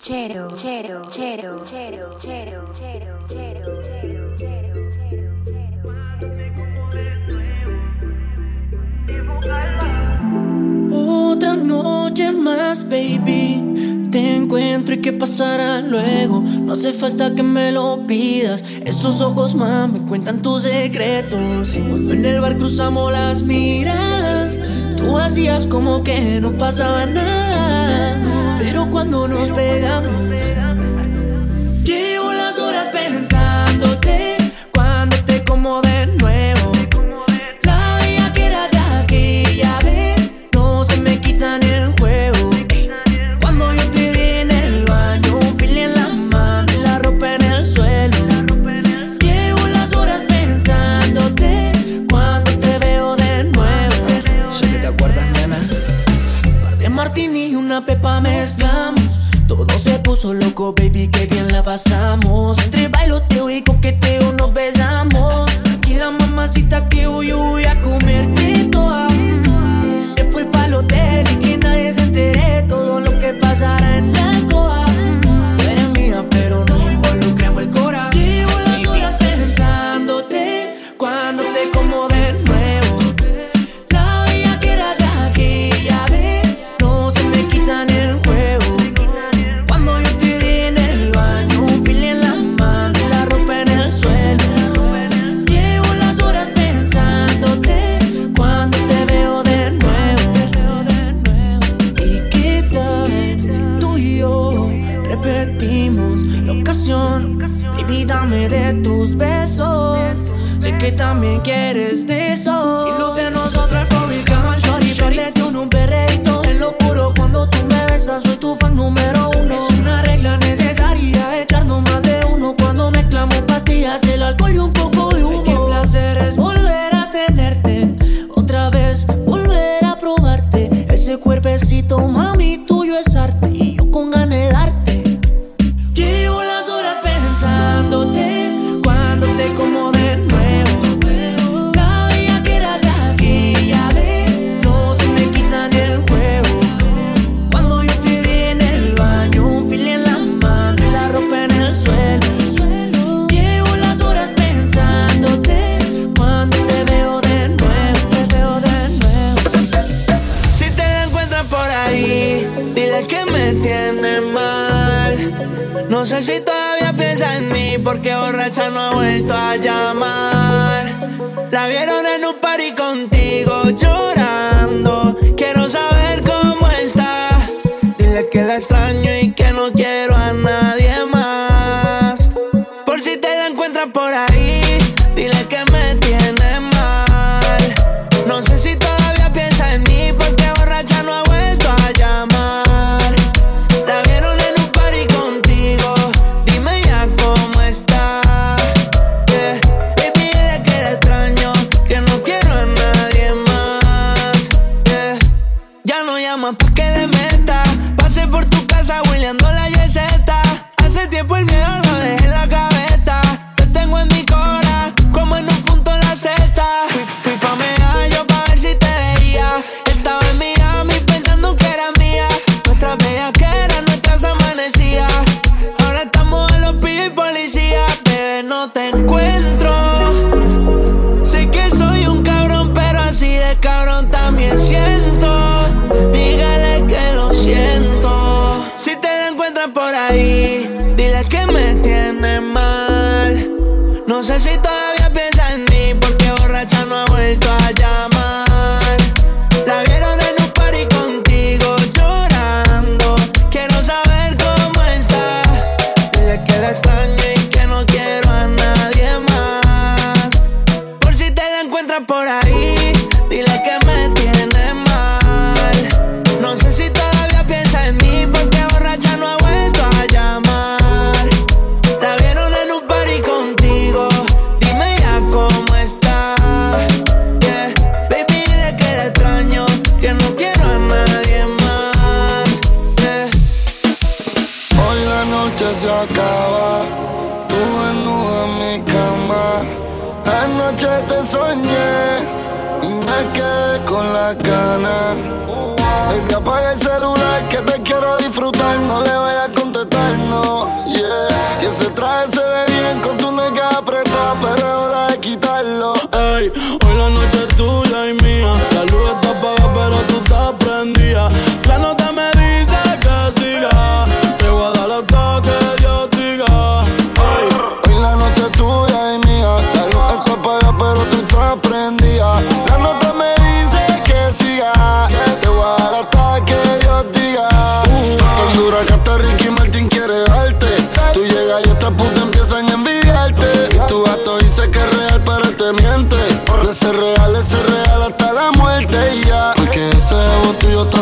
Chero, chero, chero, chero, chero, chero, chero, chero, chero, chero. Otra noche más, baby. Te encuentro y qué pasará luego. No hace falta que me lo pidas. Esos ojos más me cuentan tus secretos. Cuando en el bar cruzamos las miradas, tú hacías como que no pasaba nada pero cuando nos pegamos baby, que bien la pasamos. Entre bailoteo y coqueteo nos besamos. y la mamacita que huyo hoje ajeitando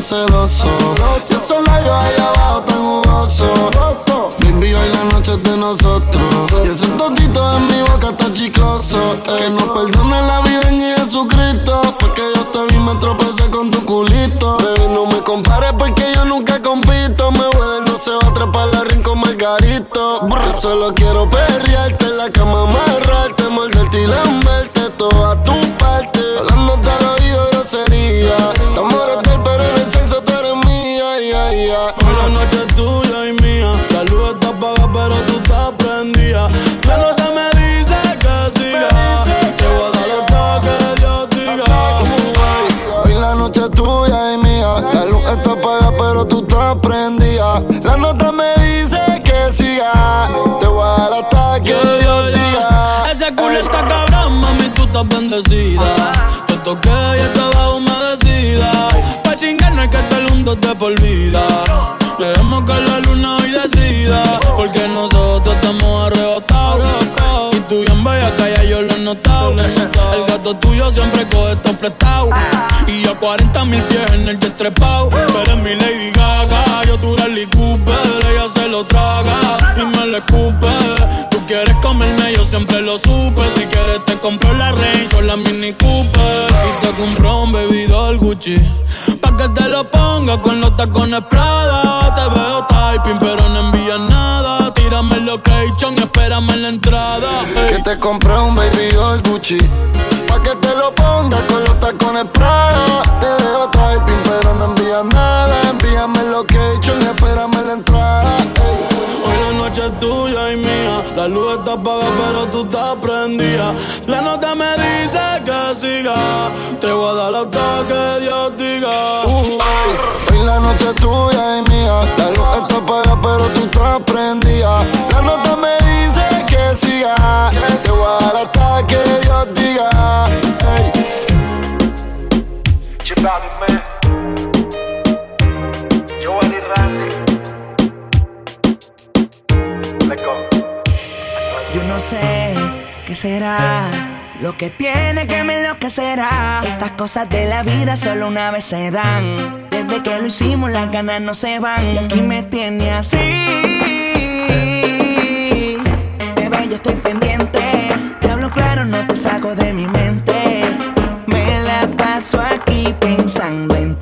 celoso. Y esos labios ahí abajo tan jugosos. Baby, hoy la noche es de nosotros. Y ese totito en mi boca está chicloso. Que nos perdone la vida en Jesucristo. Fue que yo te vi, me tropecé con tu culito. Baby, no me compares porque yo nunca compito. Me voy no se va a atrapar la ring con Margarito. Yo solo quiero perrearte en la cama, amarrarte, morderte y lamberte prendida. La nota me dice que siga. Te voy a dar hasta que Dios diga. Ese culo está cabrón, mami, tú estás bendecida. Te toqué y estaba humedecida. Pa' chingar no hay que estar juntos de por vida. Dejemos que la luna hoy decida. Porque nosotros estamos arrebatados. Y tú bien bella calla, yo lo he notado. El gato tuyo siempre coge esto prestado. Y yo 40 mil pies en el trepado. Tú eres mi Lady Gaga, Cooper. Ella se lo traga y me lo escupe. Tú quieres comerme, yo siempre lo supe. Si quieres te compro la Range o la Mini Cooper. Y te compro un bebidor Gucci. Pa' que te lo ponga con los tacones Prada. Te veo typing, pero no envías nada. Tírame el location espérame en la entrada. Que te compré un baby doll Gucci. Pa' que te lo ponga con los tacones Prada. Te veo typing, La luz está apagada, pero tú estás prendida. La nota me dice que siga. Te voy a dar hasta que Dios diga. hoy la noche es tuya y mía. La luz está apagada, pero tú estás prendida. La nota me dice que siga. Te voy a dar hasta que Dios diga. Ey. Giovanni Randy. Go. Yo no sé qué será lo que tiene que me enloquecerá. Estas cosas de la vida solo una vez se dan. Desde que lo hicimos, las ganas no se van. Y aquí me tiene así. Bebé, yo estoy pendiente. Te hablo claro, no te saco de mi mente. Me la paso aquí pensando en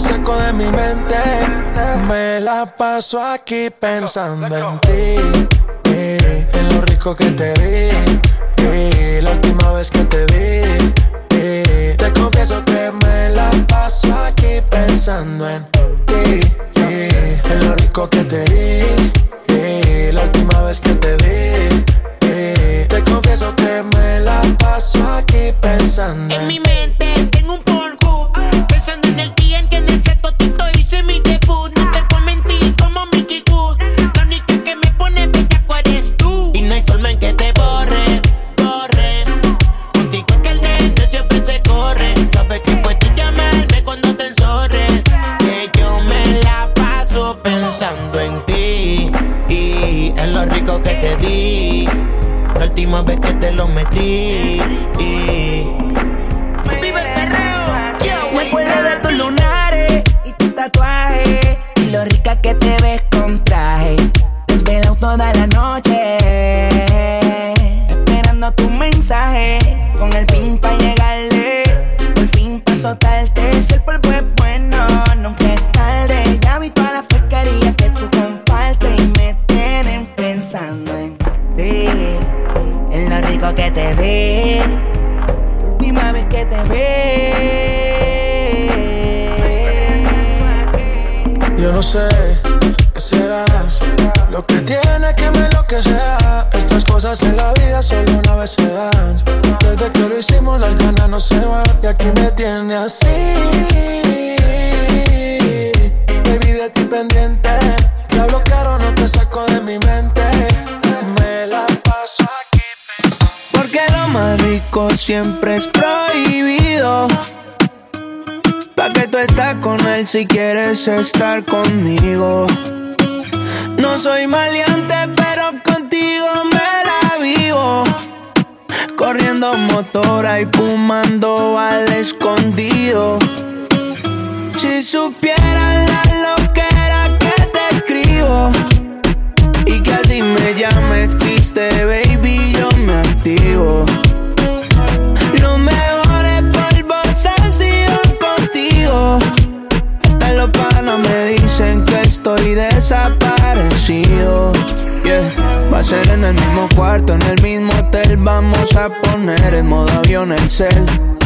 saco de mi mente. Me la paso aquí pensando en ti. en lo rico que te eh, la última vez que te eh, te confieso que me la paso aquí pensando en ti. en lo rico que te vi. Vez si quieres estar conmigo. No soy maleante, pero contigo me la vivo. Corriendo motora y fumando al escondido. Si supieran la loquera que te escribo. Y que así me llames triste, baby, yo me activo. Desaparecido. Yeah. Va a ser en el mismo cuarto, en el mismo hotel. Vamos a poner en modo avión el cel.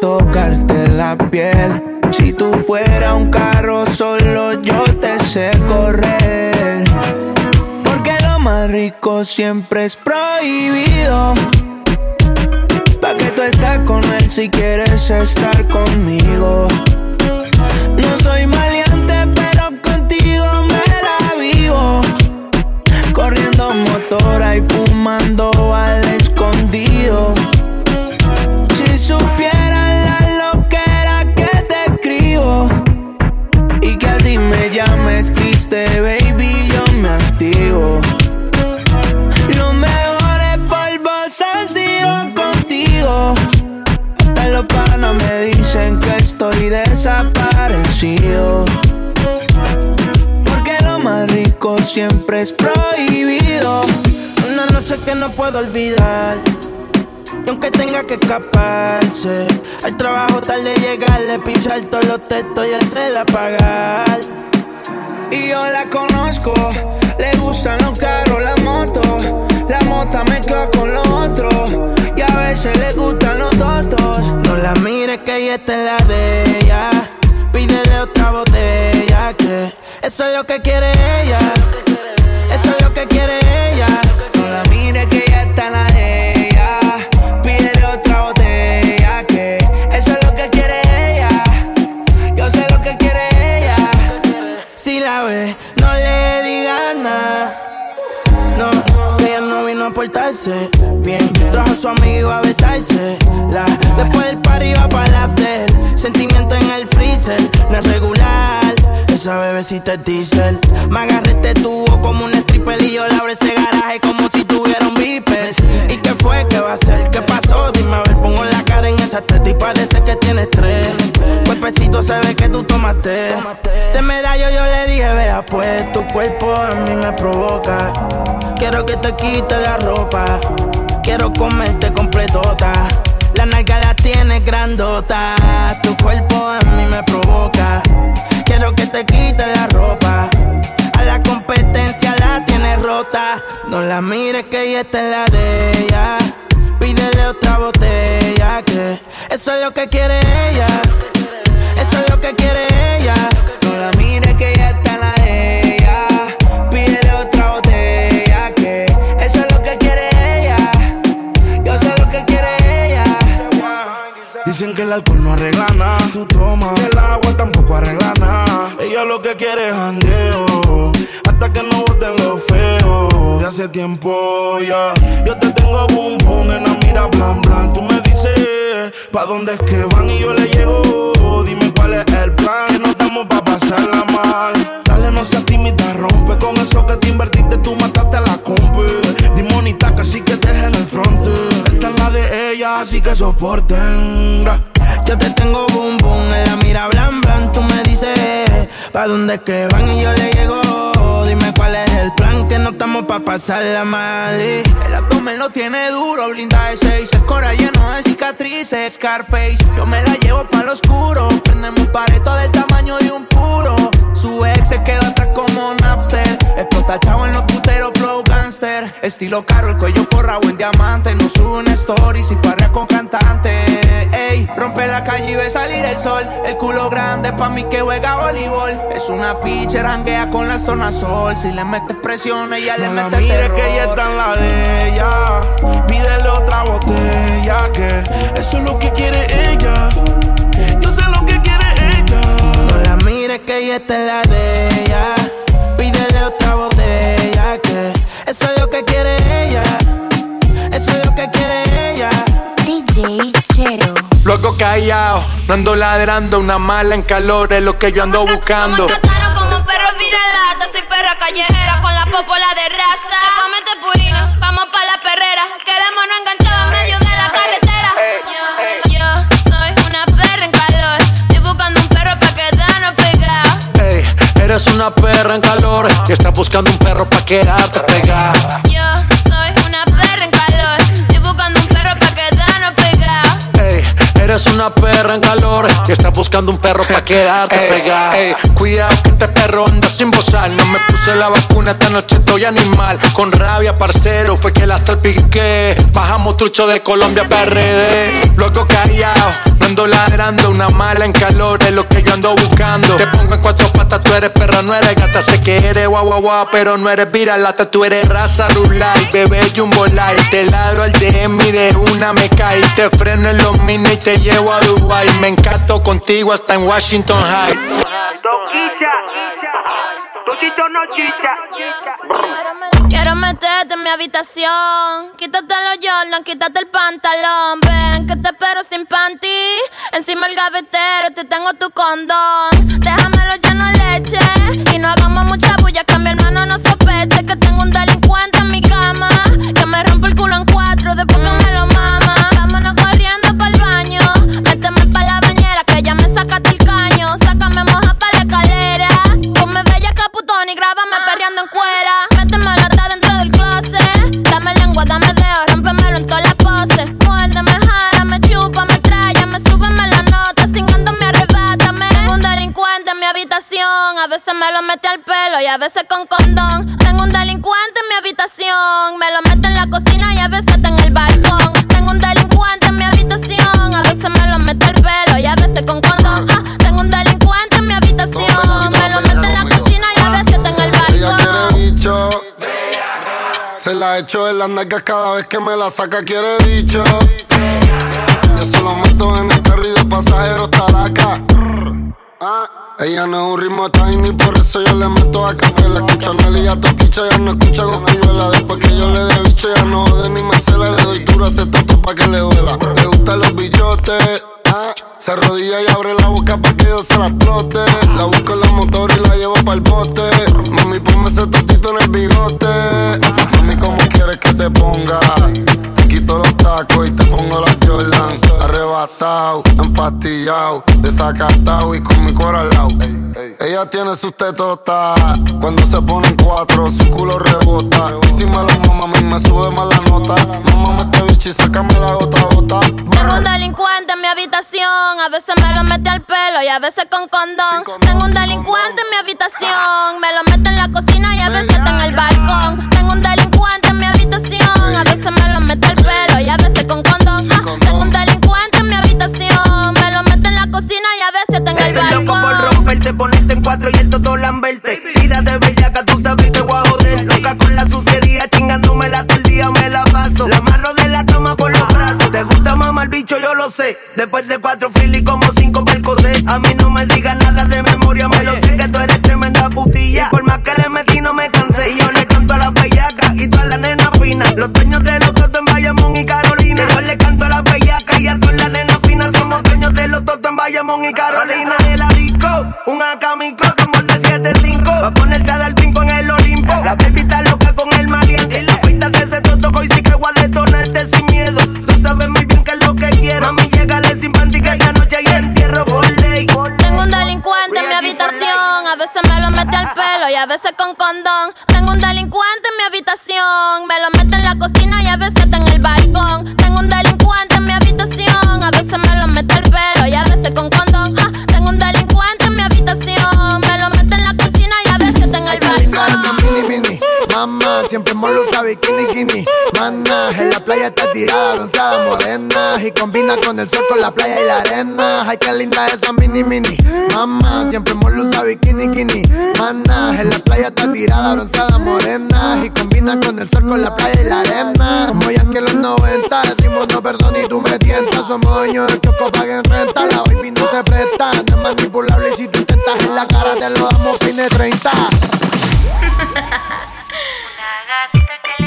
tocarte la piel. Si tú fuera un carro, solo yo te sé correr. Porque lo más rico siempre es prohibido. Pa' que tú estás con él si quieres estar conmigo. No soy maleante, pero contigo me la vivo. Corriendo motora y fumando Porque lo más rico siempre es prohibido. Una noche que no puedo olvidar. Y aunque tenga que escaparse, al trabajo tarde llegarle, pinchar todos los textos y hacerla pagar. Y yo la conozco, le gustan los carros, la moto. La mota mezcla con lo otro. Y a veces le gustan los totos. No la mires que ella está en la de ella. Pídele otra botella que eso es lo que quiere ella. Eso es lo que quiere ella. No la mires que ya está en la de ella. Pídele otra botella que eso es lo que quiere ella. Yo sé lo que quiere ella. Si la ves, no le digas nada. No, ella no vino a portarse bien. Trajo a su amigo a besarse. La, después del party va para la after. Sentimiento en el freezer, no es regular. Esa bebecita es diesel. Me agarré este tubo como un stripper y yo le abro ese garaje como si tuviera un beeper. ¿Y qué fue? ¿Qué va a ser? ¿Qué pasó? Dime a ver, pongo la cara en esa teta y parece que tiene estrés. Cuerpecito se ve que tú tomaste. De medallo yo le dije, vea pues, tu cuerpo a mí me provoca. Quiero que te quite la ropa. Quiero comerte completota. La nalga la tienes grandota. Tu cuerpo a mí me provoca. Quiero que te quite la ropa. A la competencia la tienes rota. No la mires que ella está en la de ella. Pídele otra botella que eso es lo que quiere ella. Eso es lo que quiere ella. No la mires que el alcohol no arregla nada. Tú tomas, el agua tampoco arregla nada. Ella lo que quiere es jangueo, hasta que no boten lo feo. De hace tiempo ya, yo te tengo boom boom, en la mira blan blan. Tú me dices, ¿pa' dónde es que van? Y yo le llego. Dime cuál es el plan. Que no estamos pa' pasarla mal. Dale, no seas tímida, rompe con eso que te invertiste. Tú mataste a la compa. Dimonita, casi que te en el front. Esta es la de ella, así que soporten. Yo te tengo boom boom, en la mira blan blan. Tú me dices, ¿pa' dónde es que van? Y yo le llego. Dime cuál es el plan, que no estamos pa' pasarla mal. Y el abdomen lo tiene duro, blinda de seis. El cora lleno de cicatrices, Scarface. Yo me la llevo pa' lo oscuro. Prendemos un pareto del tamaño de un puro. Su ex se queda atrás como Napster. Explota chavo en Estilo caro, el cuello forrado en diamante. No sube una story si farrea con cantante. Ey, rompe la calle y ve salir el sol. El culo grande pa' mí que juega voleibol. Es una pitcher, ranguea con la zona sol. Si le metes presión, ella le No la mete terror. que ella está en la de ella. Pídele otra botella que eso es lo que quiere ella. Yo sé lo que quiere ella. No la mires que ella está en la de ella. DJ Chero. Luego callado, no ando ladrando, una mala en calor es lo que yo ando buscando. Como como perro viralata. Soy perra callejera con la popola de raza. Te comete purina, vamos pa' la perrera. Queremos no enganchar en medio de la carretera. Yo, yo soy una perra en calor. Estoy buscando un perro pa' quedarnos pegados. Ey, eres una perra en calor y estás buscando un perro pa' quedarte pegada. Yo eres una perra en calor y estás buscando un perro pa' quedarte pegada. Cuidado que este perro anda sin bozar. No me puse la vacuna, esta noche estoy animal. Con rabia, parcero, fue que la salpiqué. Bajamos trucho de Colombia PRD. Luego callado, no ando ladrando. Una mala en calor es lo que yo ando buscando. Te pongo en cuatro patas, tú eres perra, no eres gata. Sé que eres guau guau guau, pero no eres viralata. Tú eres raza rulay, bebé jumbo light. Te ladro al DM y de una me caí. Te freno en los mini y te llevo a Dubai. Me encanto contigo hasta en Washington High. Quiero meterte en mi habitación. Quítate los Jordan, quítate el pantalón. Ven que te espero sin panty. Encima el gavetero, te tengo tu condón. Déjamelo lleno de leche. Y no hagamos mucha bulla que mi hermano no sospeche que tengo un delincuente en mi cama. Que me rompe el culo en cuatro después que me lo A veces me lo mete al pelo y a veces con condón. Tengo un delincuente en mi habitación. Me lo mete en la cocina y a veces está en el balcón. Tengo un delincuente en mi habitación. A veces me lo mete al pelo y a veces con condón. Ah, tengo un delincuente en mi habitación. Me lo mete en la cocina y a veces está en el balcón. Se la echo en las nalgas cada vez que me la saca, quiere bicho. Yo se lo meto en el carril de pasajeros, talaca. Ah, ella no es un ritmo tiny, por eso yo le meto a capela. Escucha Nelly a Toquicha, ya no escucha cosquilluela. Después que yo le dé bicho, ya no jode ni me cela. Le doy duro a ese toto pa' que le duela. Le gustan los billotes. Ah, se arrodilla y abre la boca pa' que yo se la explote. La busco en la motor y la llevo pa'l bote. Mami, ponme ese en el bigote. Mami, ¿cómo quieres que te ponga? Quito los tacos y te pongo las Jordan. Arrebatado, empastillado, desacatado y con mi cora al lado. Ella tiene sus tetotas cuando se ponen cuatro, su culo rebota. Y si me lo mama, a mí me sube más la nota. Mamá, este bicho y sácame la gota gota. Tengo un delincuente en mi habitación. A veces me lo mete al pelo y a veces con condón. Tengo un delincuente en mi habitación. Me lo mete en la cocina y a veces está en el balcón. Tengo un delincuente en mi habitación. A veces me lo mete al pelo y a veces con condón. Ah, tengo un delincuente en mi habitación. Me lo mete en la cocina y a veces en el Estoy loco por balcón. romperte, ponerte en cuatro y el todo lamberte. Tírate el sol con la playa y la arena. Ay, qué linda esa mini mini. Mamá, siempre hemos lucido bikini, bikini. Mana, en la playa está tirada, bronceada, morena. Y combina con el sol con la playa y la arena. Como ya que los 90 decimos no perdón y tú me tientas. Somos dueños de choco, paguen renta. La baby no se presta, no es manipulable. Y si tú intentas en la cara, te lo damos pine 30. Una gatita que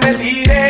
que me tiré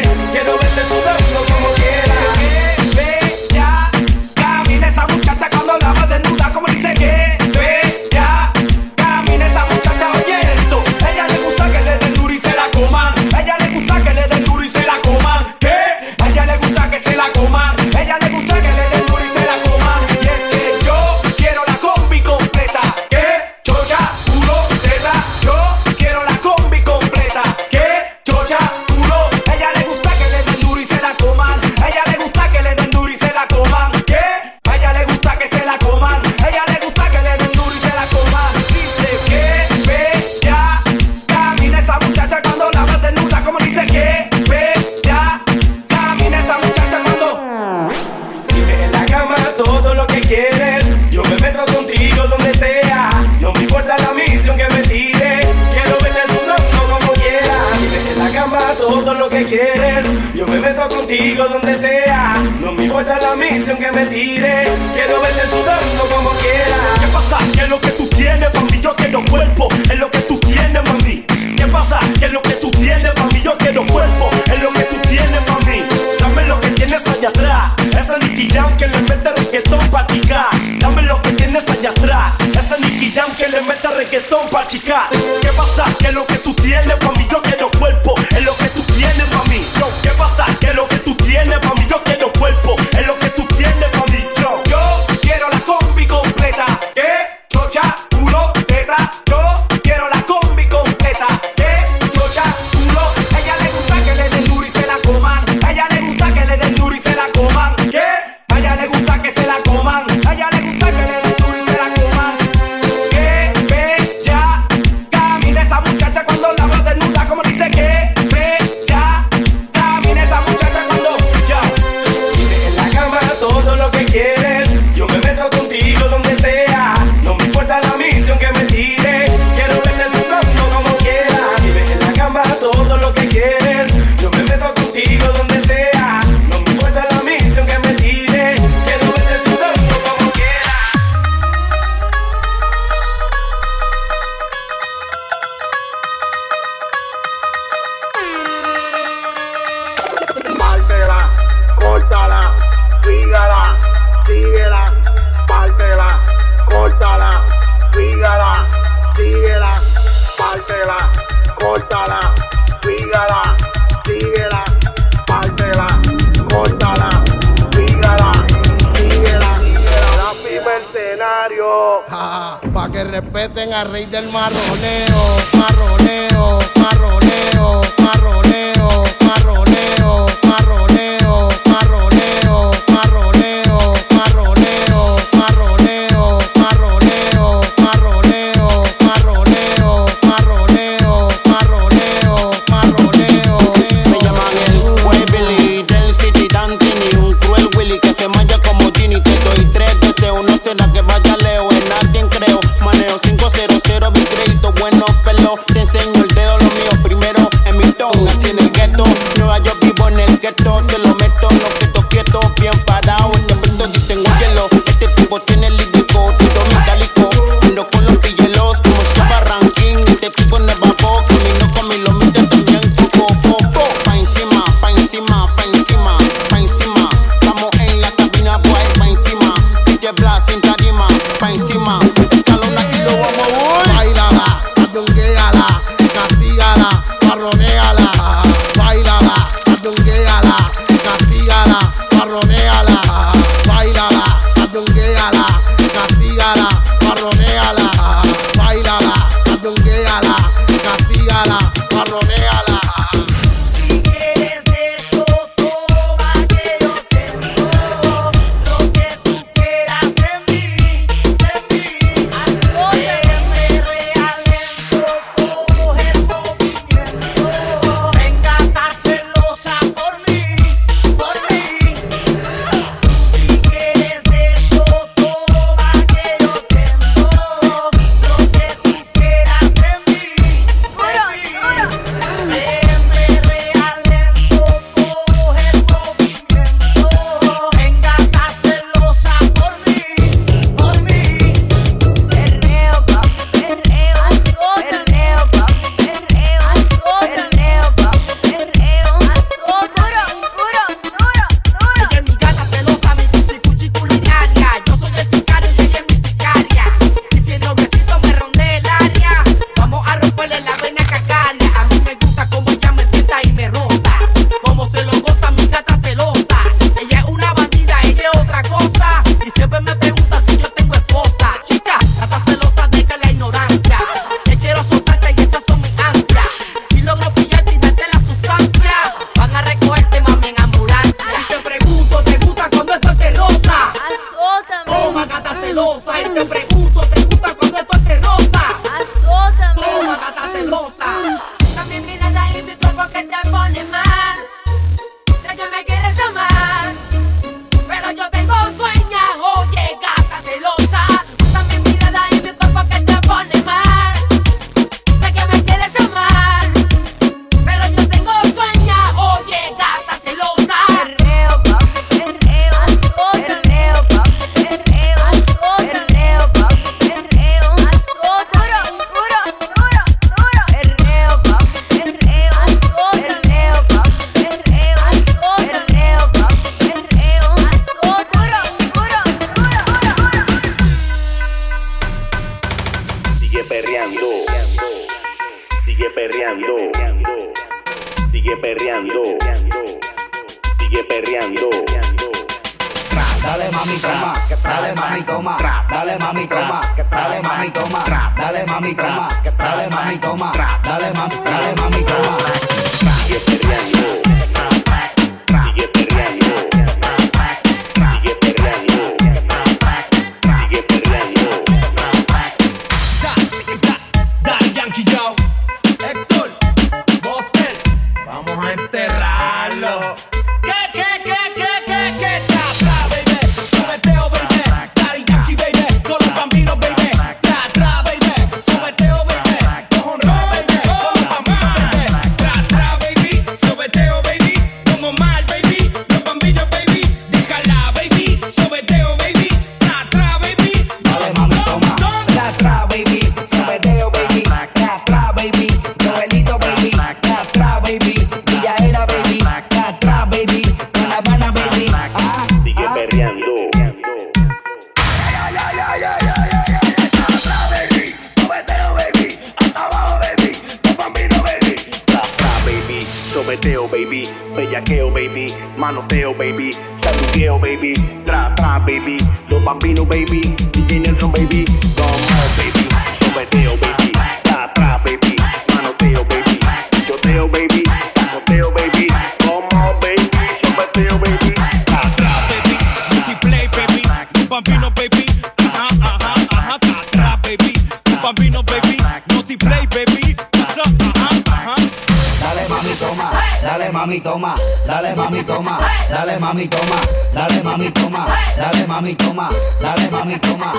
mami toma, dale mami toma, dale mami toma, dale mami toma, dale mami toma, dale mami toma.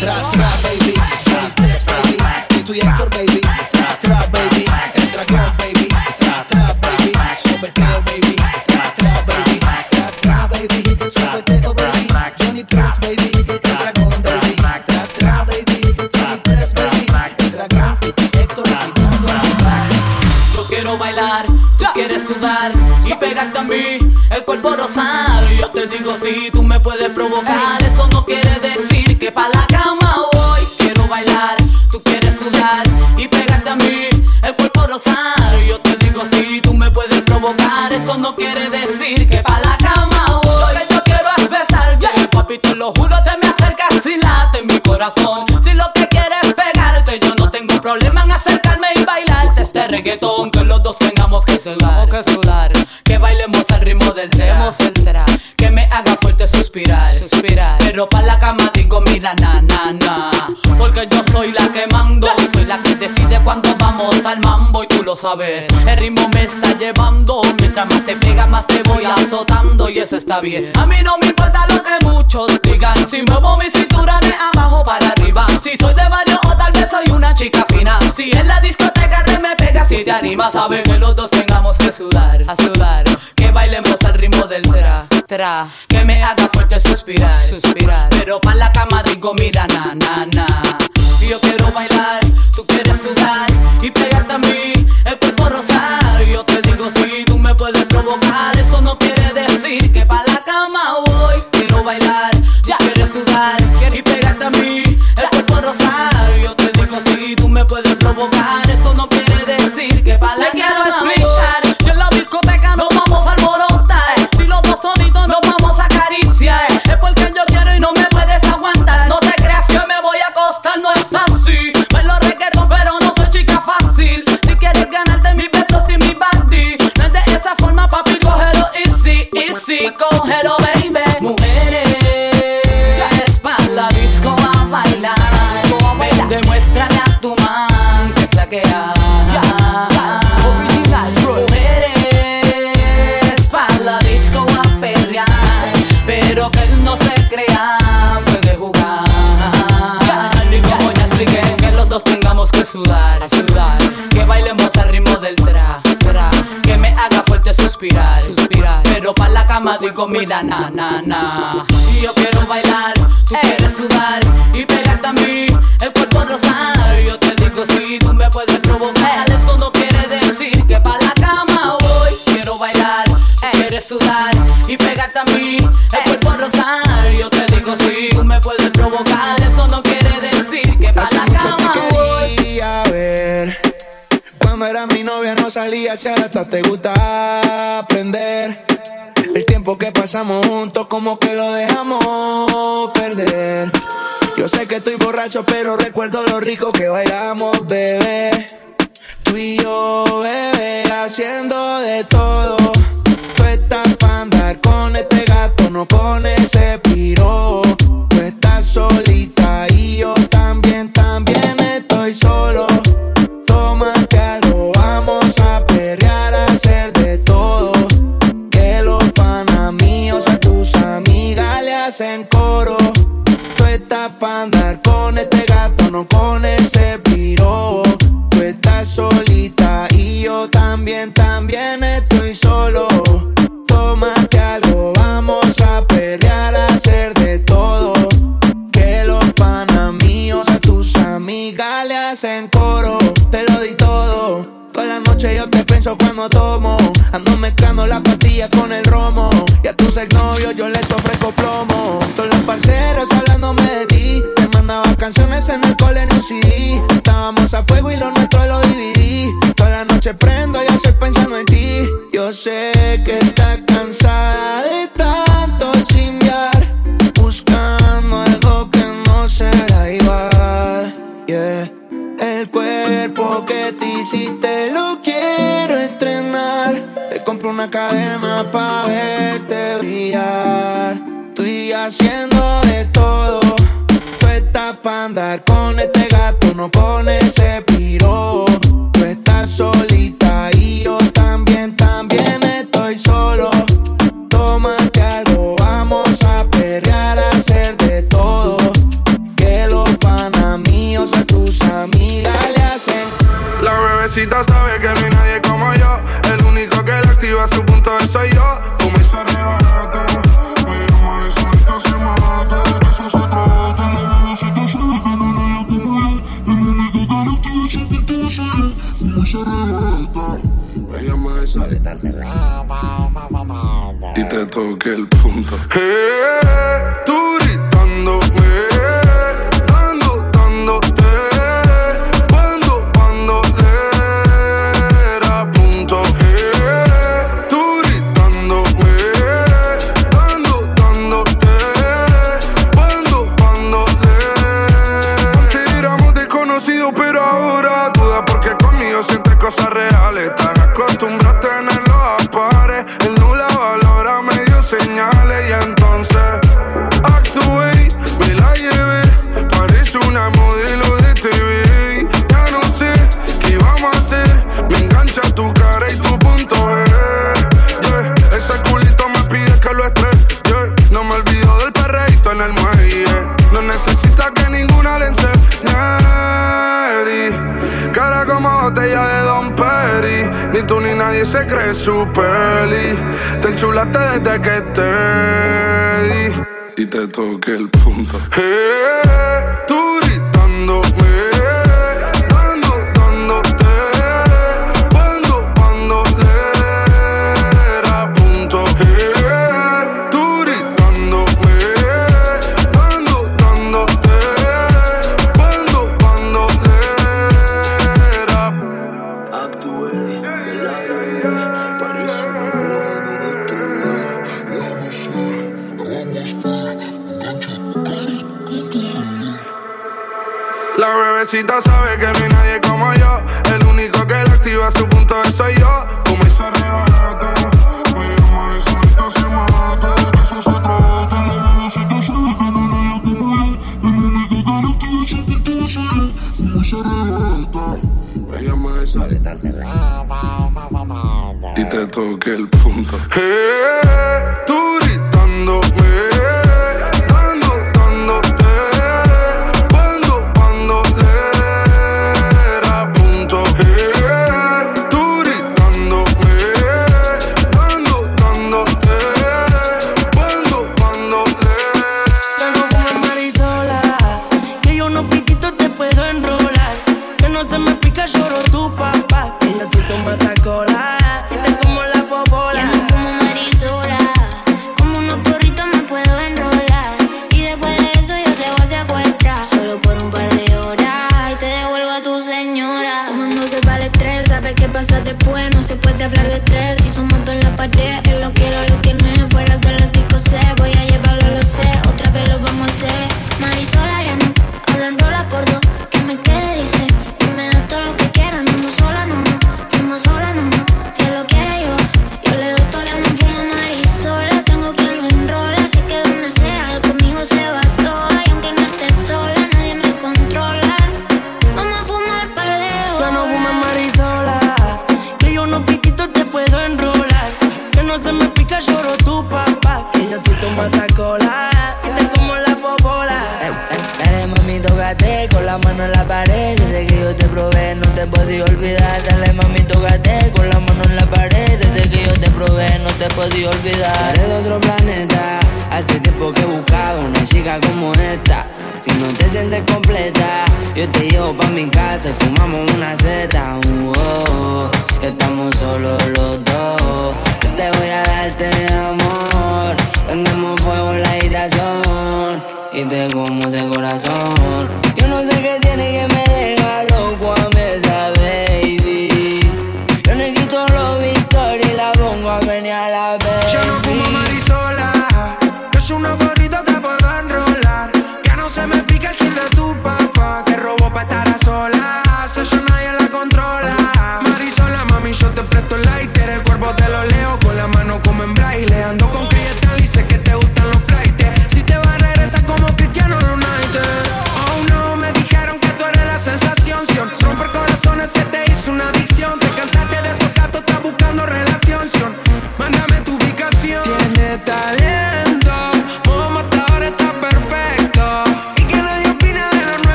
Tra tra baby, Johnny Press baby, Tito y Héctor baby, tra tra baby, el dragón baby, tra tra baby, sobeteo y pegarte a mí, el cuerpo rosar. Yo te digo si tú me puedes provocar, eso no quiere decir que pa' la cama voy. Quiero bailar, tú quieres sudar y pegarte a mí, el cuerpo rosar. Yo te digo si tú me puedes provocar, eso no quiere decir que pa' la cama voy. Lo que yo quiero es besarte, papi, te lo juro, te me acercas y late mi corazón. Si lo que quieres es pegarte, yo no tengo problema en acercarme y bailarte este reggaetón que los dos tengamos que sudar, suspirar, suspirar, pero la cama digo mira na na na, porque yo soy la que mando, soy la que decide cuando vamos al mambo y tú lo sabes, el ritmo me está llevando, mientras más te pega más te voy azotando y eso está bien, a mí no me importa lo que muchos digan, si muevo mi cintura de abajo para arriba, si soy de barrio o tal vez soy una chica fina, si en la discoteca te me pegas si te animas, sabe que los dos tengamos que sudar, a sudar, que bailemos al ritmo del tra, tra, que me haga fuerte suspirar, suspirar, pero pa' la cama digo mira na na na, yo quiero bailar, tú quieres sudar y pegarte a mí, el cuerpo rosar, yo te digo si tú me puedes provocar, eso no quiere decir que pa' la cama voy, quiero bailar, ya quieres sudar y pegarte a mí, el cuerpo rosar, yo provocar, eso no sudar, sudar, que bailemos al ritmo del tra, tra, que me haga fuerte suspirar, suspirar, pero para la cama digo mira na na na, y yo quiero bailar, tú quieres sudar y pegarte a mí, el cuerpo rosar, yo te digo si tú me puedes provocar, eso no quiere decir que para la cama voy, quiero bailar, quieres sudar y pegarte a mí, el cuerpo rosar, yo te digo si tú me puedes no era mi novia, no salía chata. Te gusta aprender. El tiempo que pasamos juntos, como que lo dejamos perder. Yo sé que estoy borracho, pero recuerdo lo rico que bailamos, bebé. Tú y yo, bebé, haciendo de todo. Tú estás para andar con este gato, no con ese piro. Tú estás solito En coro. Tú estás pa' andar con este gato, no con el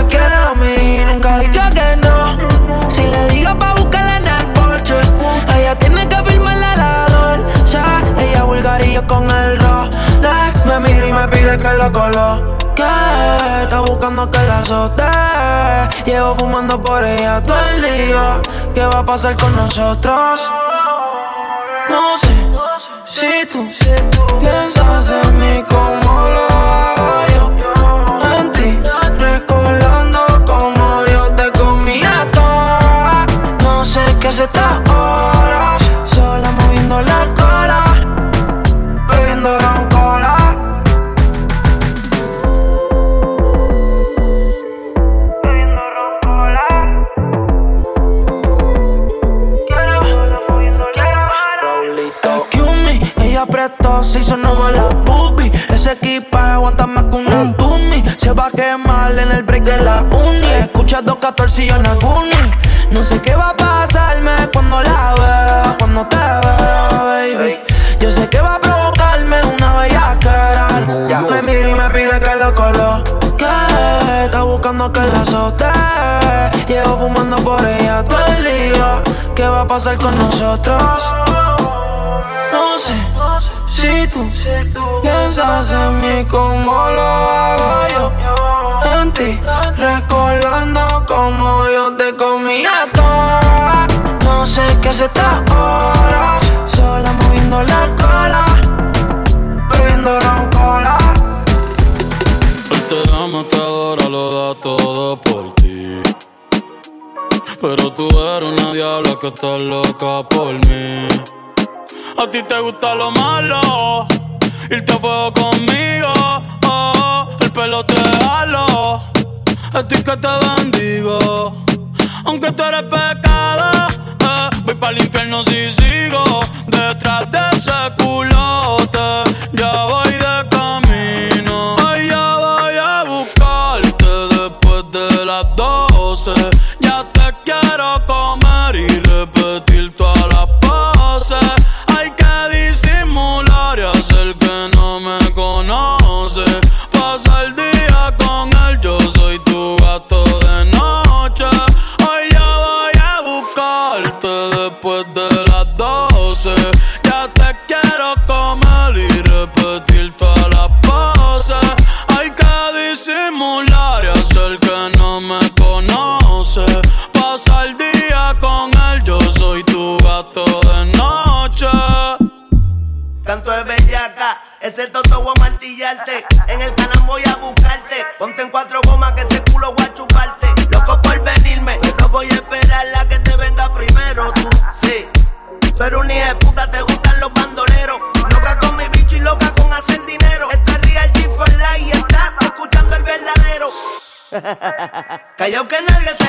me quiere a mí. Nunca dicho que no. Si le digo pa' buscarla en el porche, ella tiene que firmarle la dolce. Ella vulgar y yo con el Rolex. Me mira y me pide que lo coloque. Está buscando que la azote. Llevo fumando por ella todo el día. ¿Qué va a pasar con nosotros? No sé si tú piensas en mí como ya se horas Sola moviendo la cola Bebiendo ron cola. Bebiendo ron cola. Quiero, quiero. Excuse me, ella apretó, se hizo nueva la pupi Ese equipaje aguanta más que una se va a quemar en el break de la uni. Escucha 214 y yo Naguni. No sé qué va a pasarme cuando la veo, cuando te veo, baby. Yo sé que va a provocarme una bellaquera. Me mira y me pide que lo coloque. Está buscando que la azote. Llevo fumando por ella todo el día. ¿Qué va a pasar con nosotros? No sé si tú piensas en como lo hago yo. En ti, recordando como yo te comía toda. No sé qué se está ahora, sola moviendo la cola, bebiendo roncola. Él te ama, te adora, lo da todo por ti. Pero tú eres una diabla que está loca por mí. A ti te gusta lo malo, irte a fuego conmigo. Oh, el pelo te halo, a ti que te bendigo. Aunque tú eres pecado, eh, voy para el infierno si sigo detrás de ese culote. Ya voy Canto de bellaca, ese toto voy a martillarte. En el canal voy a buscarte. Ponte en cuatro gomas que ese culo voy a chuparte. Loco por venirme, no voy a esperar la que te venga primero. Tú, sí. Pero ni de puta te gustan los bandoleros. Loca con mi bicho y loca con hacer dinero. Esto es Real G for Life y está escuchando el verdadero. Callao que nadie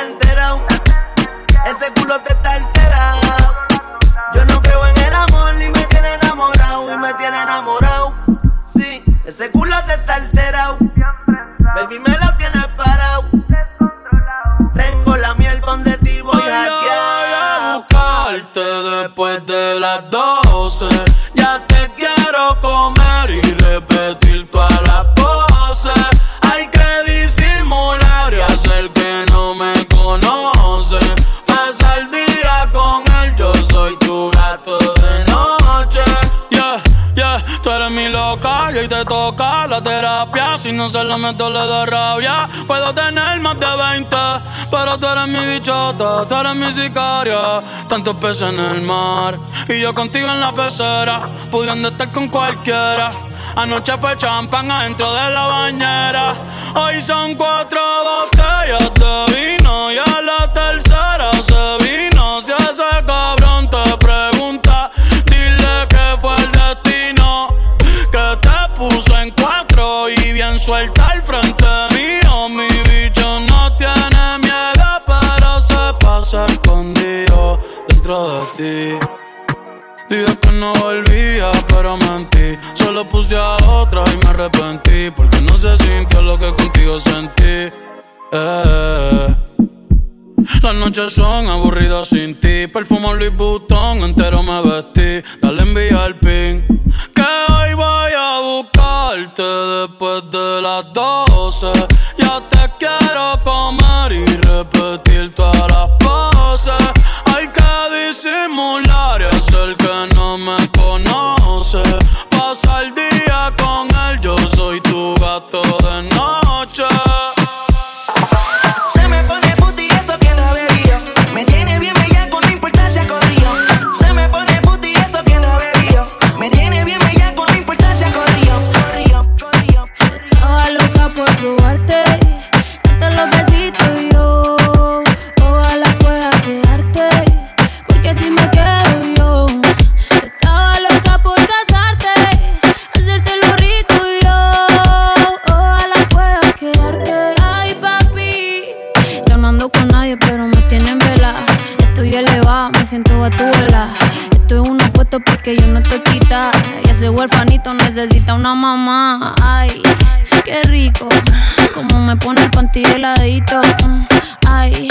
enamorado y y te toca la terapia. Si no se la meto, le da rabia. Puedo tener más de 20, pero tú eres mi bichota, tú eres mi sicaria. Tantos peces en el mar y yo contigo en la pecera, pudiendo estar con cualquiera. Anoche fue champán adentro de la bañera. Hoy son cuatro botellas de vino ti. Dije que no volvía, pero mentí. Solo puse a otra y me arrepentí. Porque no se sintió lo que contigo sentí. Eh. Las noches son aburridas sin ti. Perfumo Louis Vuitton, entero me vestí. Dale envía el pin. Que hoy voy a buscarte después de las 12. Ya te quiero comer y repetir todas las y ese huerfanito necesita una mamá. Ay, qué rico, como me pone el panty heladito. Ay,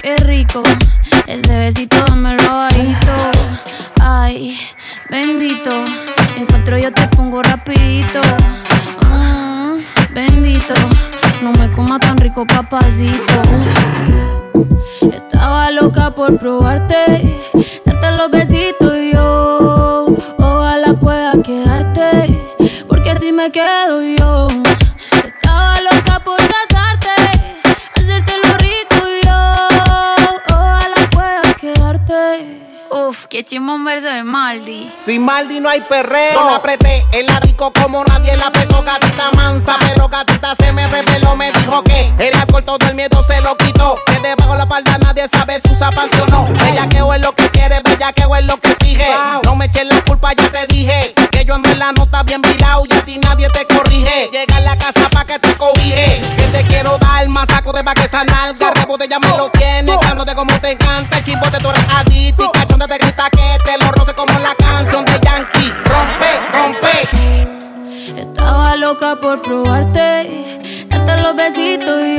qué rico, ese besito me lo bajito. Ay, bendito, encuentro yo te pongo rapidito. Mm, bendito, no me coma tan rico papacito. Estaba loca por probarte, darte los besitos y yo me quedo yo. Estaba loca por casarte, hacerte lo rico y yo. Ojalá puedas quedarte. Uf, qué chimbo un verso de Maldi. Sin Maldi no hay perreo. No la apreté, el rico como nadie la apretó. Gatita mansa, pero gatita se me reveló. Me dijo que el alcohol todo el miedo se lo quitó. Que debajo la palda nadie sabe si usa parte o no. Bellaqueo es lo que quiere, bellaqueo es lo que sigue. No me eches la culpa, ya te dije que yo en verdad no ti nadie te corrige. Llega a la casa pa' que te cobije. Que te quiero dar más saco de pa' que esa nalga. Rebote ya me lo tienes, cándote como te encanta. El chimbote tú eres adicto y cachonde te grita que te lo roce como la canción de Yankee. Rompe, rompe. Estaba loca por probarte, darte los besitos y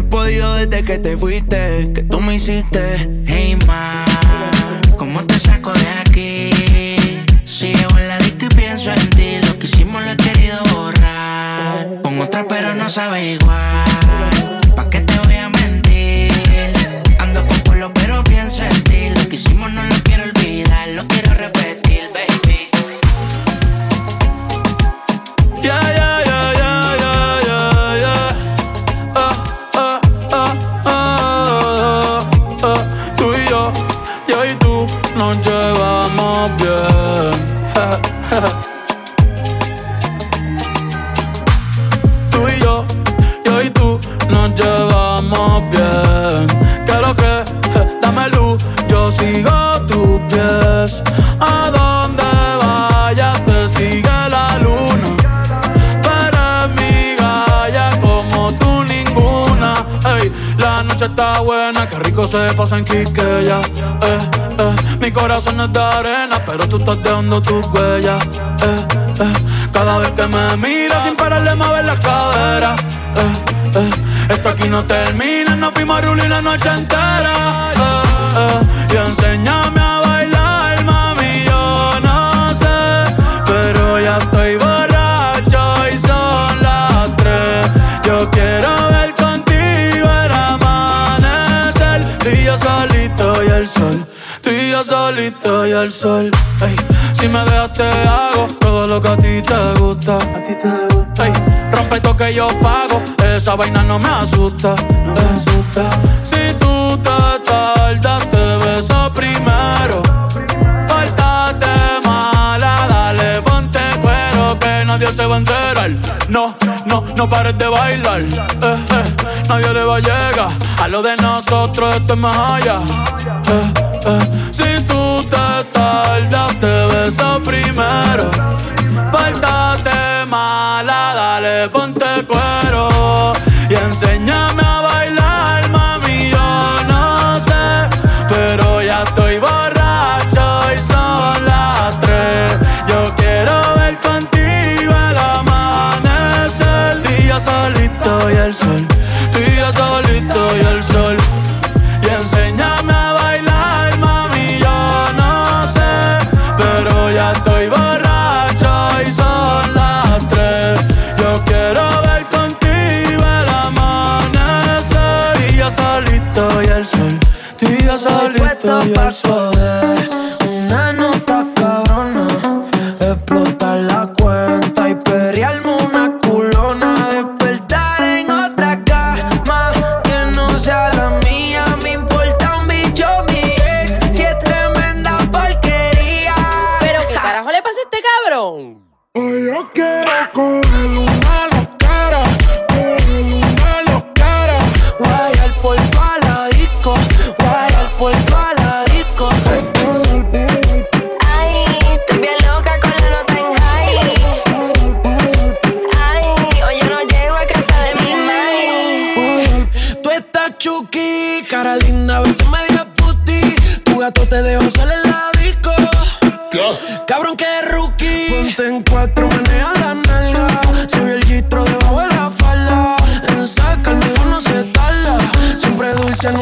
no he podido desde que te fuiste, que tú me hiciste. Hey, ma, ¿cómo te saco de aquí? Sigo en la disco y pienso en ti. Lo que hicimos lo he querido borrar. Con otra, pero no sabe igual. en Quiqueya. Eh, eh. Mi corazón es de arena, pero tú estás dejando tus huellas. Eh, eh. Cada vez que me miras sin pararle mover la cadera. Eh, eh. Esto aquí no termina, no fuimos a la noche entera. Eh, eh. Y enséñame a estoy al sol. Ay, si me dejas te hago todo lo que a ti te gusta. A ti te gusta. Ay, rompe esto que yo pago. Esa vaina no me asusta. No me asusta. Si tú te tardas, te beso primero. Pórtate mala, dale, ponte cuero. Que nadie se va a enterar. No, no, no pares de bailar. Eh, eh, nadie le va a llegar. A lo de nosotros esto es más allá. Eh, si tú te tardas, te besas primero. Pártate mala, dale, ponte cuero.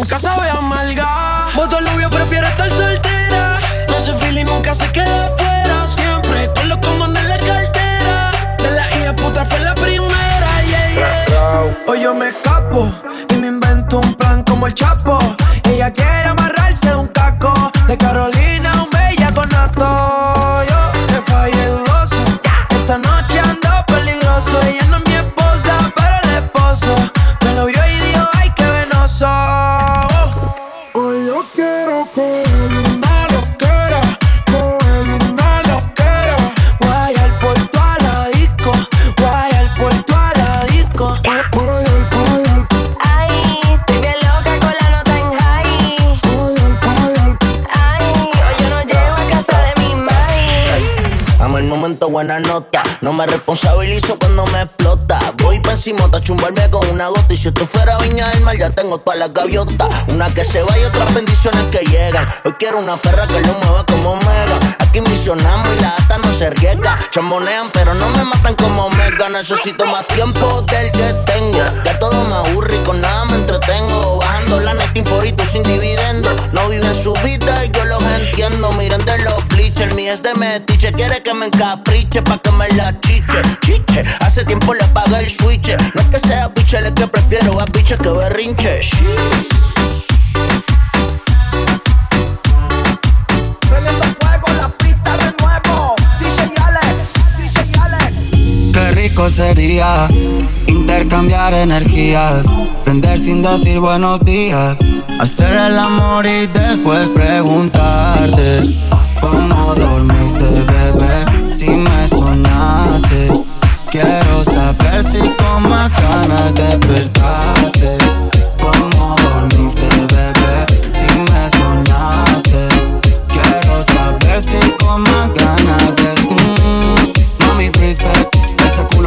Nunca se las gaviotas. Una que se va y otras bendiciones que llegan. Hoy quiero una perra que lo mueva como mega. Aquí misionamos y la ata no se riega. Chambonean, pero no me matan como Omega. Necesito más tiempo del que tengo. Ya todo me aburre con nada me entretengo. Bajando la net y sin dividendo. No viven su vida y yo los entiendo. Miren de los bleachers, mi es de metal Quiere que me encapriche pa' que me la chiche. Chiche, hace tiempo le paga el switch. No es que sea biche, es que prefiero a biche que berrinche. rico sería intercambiar energías, prender sin decir buenos días, hacer el amor y después preguntarte cómo dormiste, bebé, si me soñaste. Quiero saber si con más ganas despertaste. ¿Cómo dormiste, bebé? Si me soñaste. Quiero saber si con más ganas de. Mm, mami, respect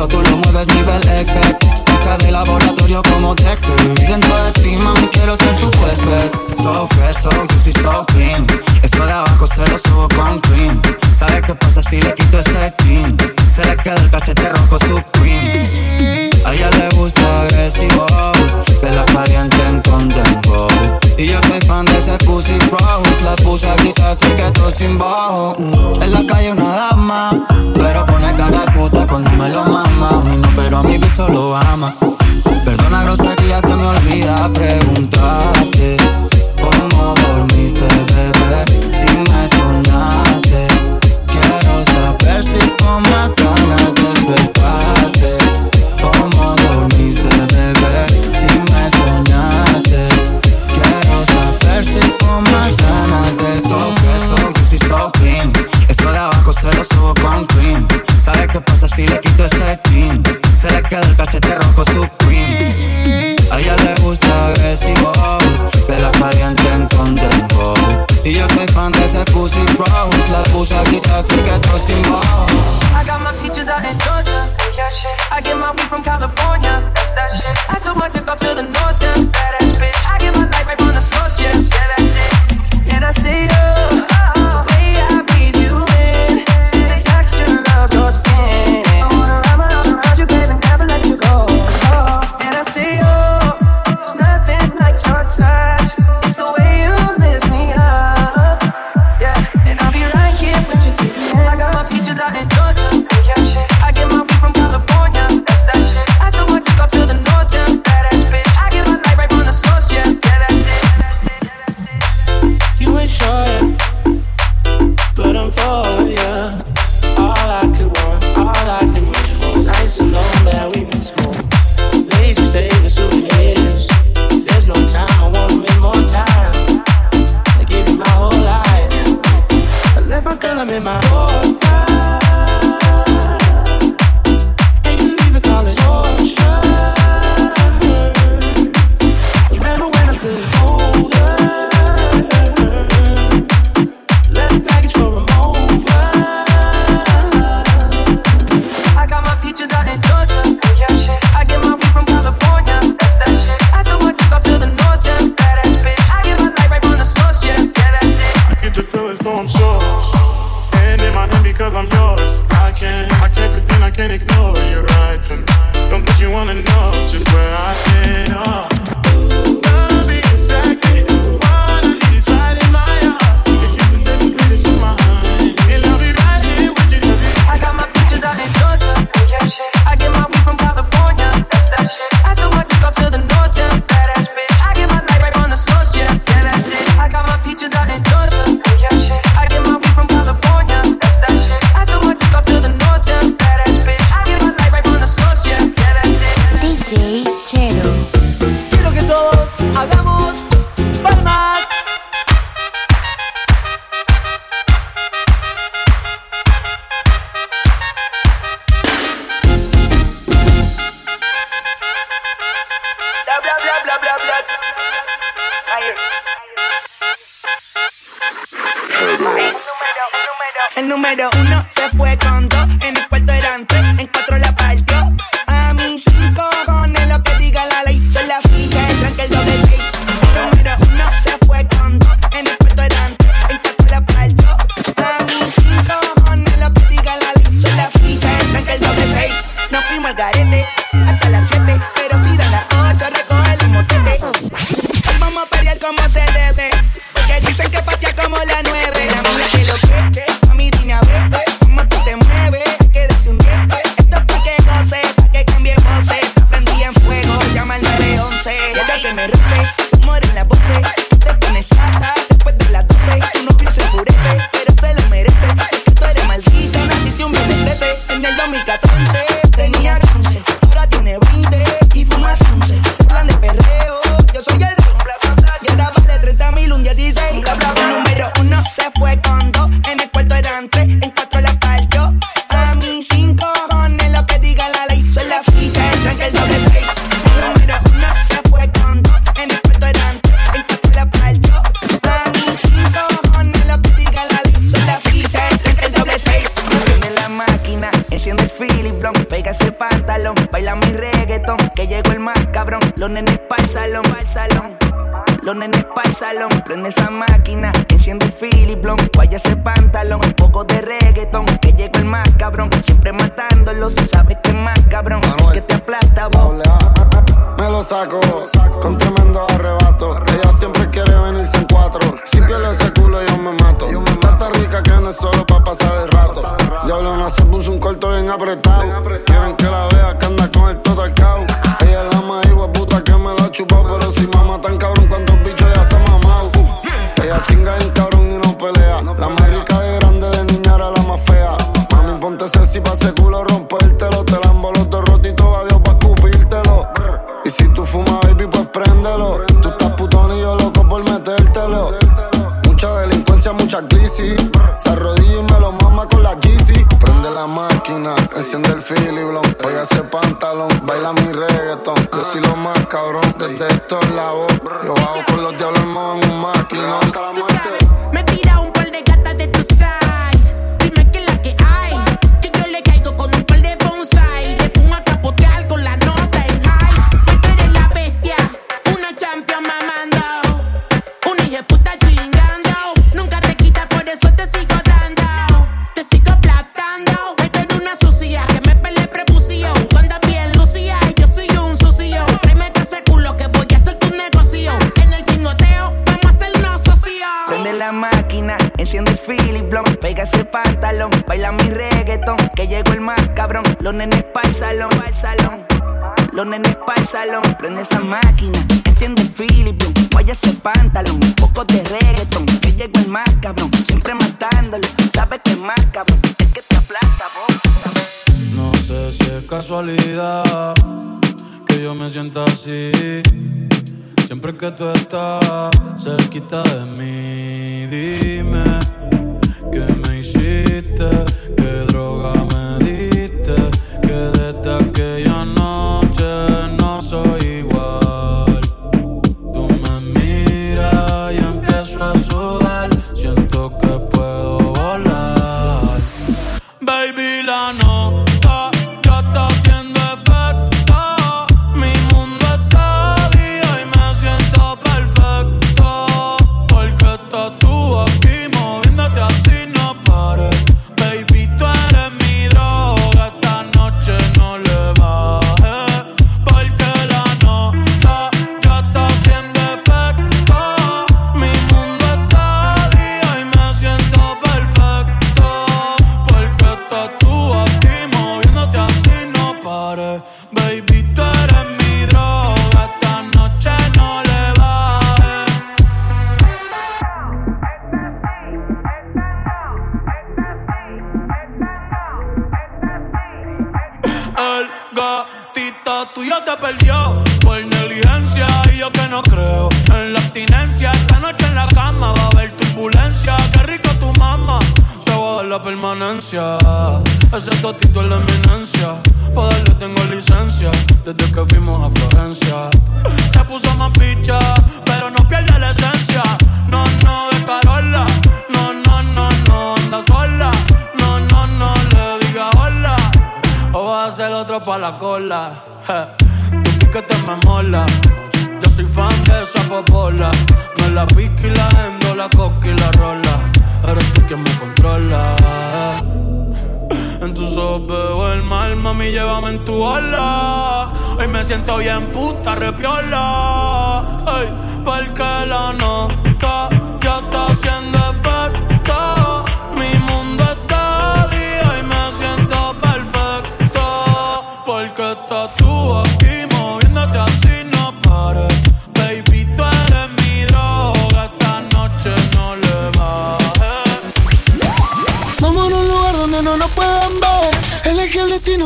tú lo mueves nivel expert Hecha de laboratorio como Dexter Y dentro de ti, mami, quiero ser tu huésped So fresh, so juicy, so clean Eso de abajo se lo subo con cream ¿Sabes qué pasa si le quito ese clean? Se le queda el cachete rojo supreme. A ella le gusta agresivo Que la calienten con tempo Y yo soy fan de ese pussy rose. La puse a gritar, se quedó sin bajo. En la calle una dama Pero pone cara de puta cuando me lo mama. Pero a mi bicho lo ama. Perdona grosería, se me olvida preguntarte. ¿Cómo dormiste, bebé? Cachete rojo supreme. A ella le gusta agresivo. Que la calienten con tempo Y yo soy fan de ese pussy rose La puse sin I got my peaches out in Georgia. I get my weed from California putón y yo loco por metértelo. Mucha delincuencia, mucha crisis. Se arrodilla y me lo mama con la Yeezy. Prende la máquina, enciende el Philly Blon. Voy a ese pantalón, baila mi reggaeton. Yo soy lo más cabrón, desde estos lados. Yo bajo con los diablos en un maquinón. Ese pantalón, baila mi reggaetón, que llegó el más cabrón. Los nenes pa'l salón, pa'l salón. Los nenes pa'l salón, prende esa máquina, enciende el Philip vaya ese pantalón, poco de reggaetón, que llegó el más cabrón, siempre matándolo, sabes que más cabrón, es que te aplasta vos. No sé si es casualidad que yo me sienta así. Siempre que tú estás cerquita de mí, dime qué me hiciste, qué droga me diste, que desde aquella creo en la abstinencia. Esta noche en la cama va a haber turbulencia. Qué rico tu mamá, te voy a dar la permanencia. Ese totito es la eminencia. Pa' darle tengo licencia desde que fuimos a Florencia. Se puso más picha, pero no pierde la esencia. No, no, de Carola. No, no, no, no, anda sola. No, no, no, le diga hola. O vas a ser otro pa' la cola. Je, Tu piquete me mola. Fan esa popola. Me la pique y la endo, la coca y la rola. Eres tú quien me controla. En tus ojos veo el mal, mami, llévame en tu ola. Hoy me siento bien puta, repiola. Ay, porque la nota ya está haciendo efecto.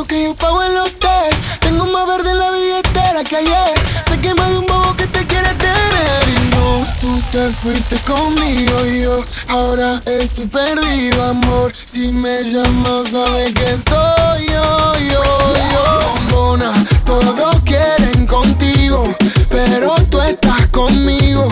Que yo pago el hotel. Tengo más verde en la billetera que ayer. Sé que más de un bobo que te quiere tener. Y no, tú te fuiste conmigo y yo ahora estoy perdido, amor. Si me llamas, sabes que estoy yo, yo, yo. Bombona, todos quieren contigo, pero tú estás conmigo.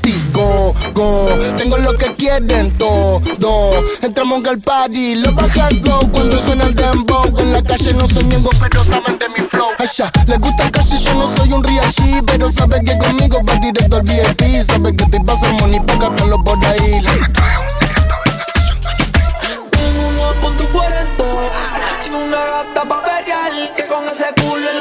castigo. Go, tengo lo que quieren todo. Entramos al party, lo bajas low cuando suena el dembow. En la calle no soy miembro, pero saben de mi flow. Allá, le gusta casi, yo no soy un real G, pero sabe que conmigo va directo al VIP. Sabe que te pasa el money, págatelo por ahí. Tengo uno punto 40 y una gata pa' que con ese culo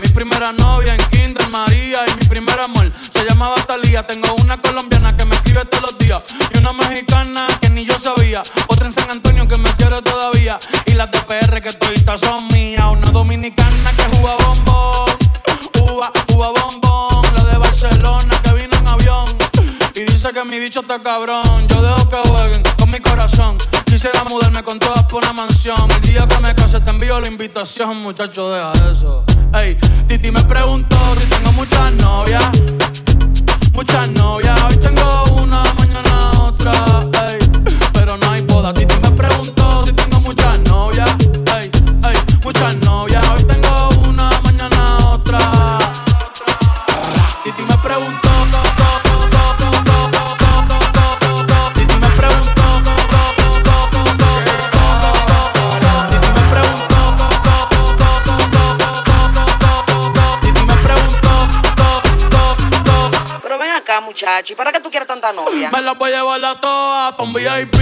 Mi primera novia en Kinder María y mi primer amor se llamaba Talía. Tengo una colombiana que me escribe todos los días y una mexicana que ni yo sabía. Otra en San Antonio que me quiere todavía y las de PR que todavía son mías. Una dominicana que juega bombón, uva, uva bombón. La de Barcelona que vino en avión y dice que mi bicho está cabrón. Yo dejo que jueguen con mi corazón. Quisiera mudarme con todas por una mansión. El día que me case te envío la invitación, muchacho, deja eso. Ey, Titi me preguntó si tengo muchas novias. Muchas novias, hoy tengo una, mañana otra. Ey, pero no hay boda. Titi me preguntó si tengo muchas novias. muchacho. Para qué tú quieres tanta novia? Me la voy a llevar a todas pa' un VIP,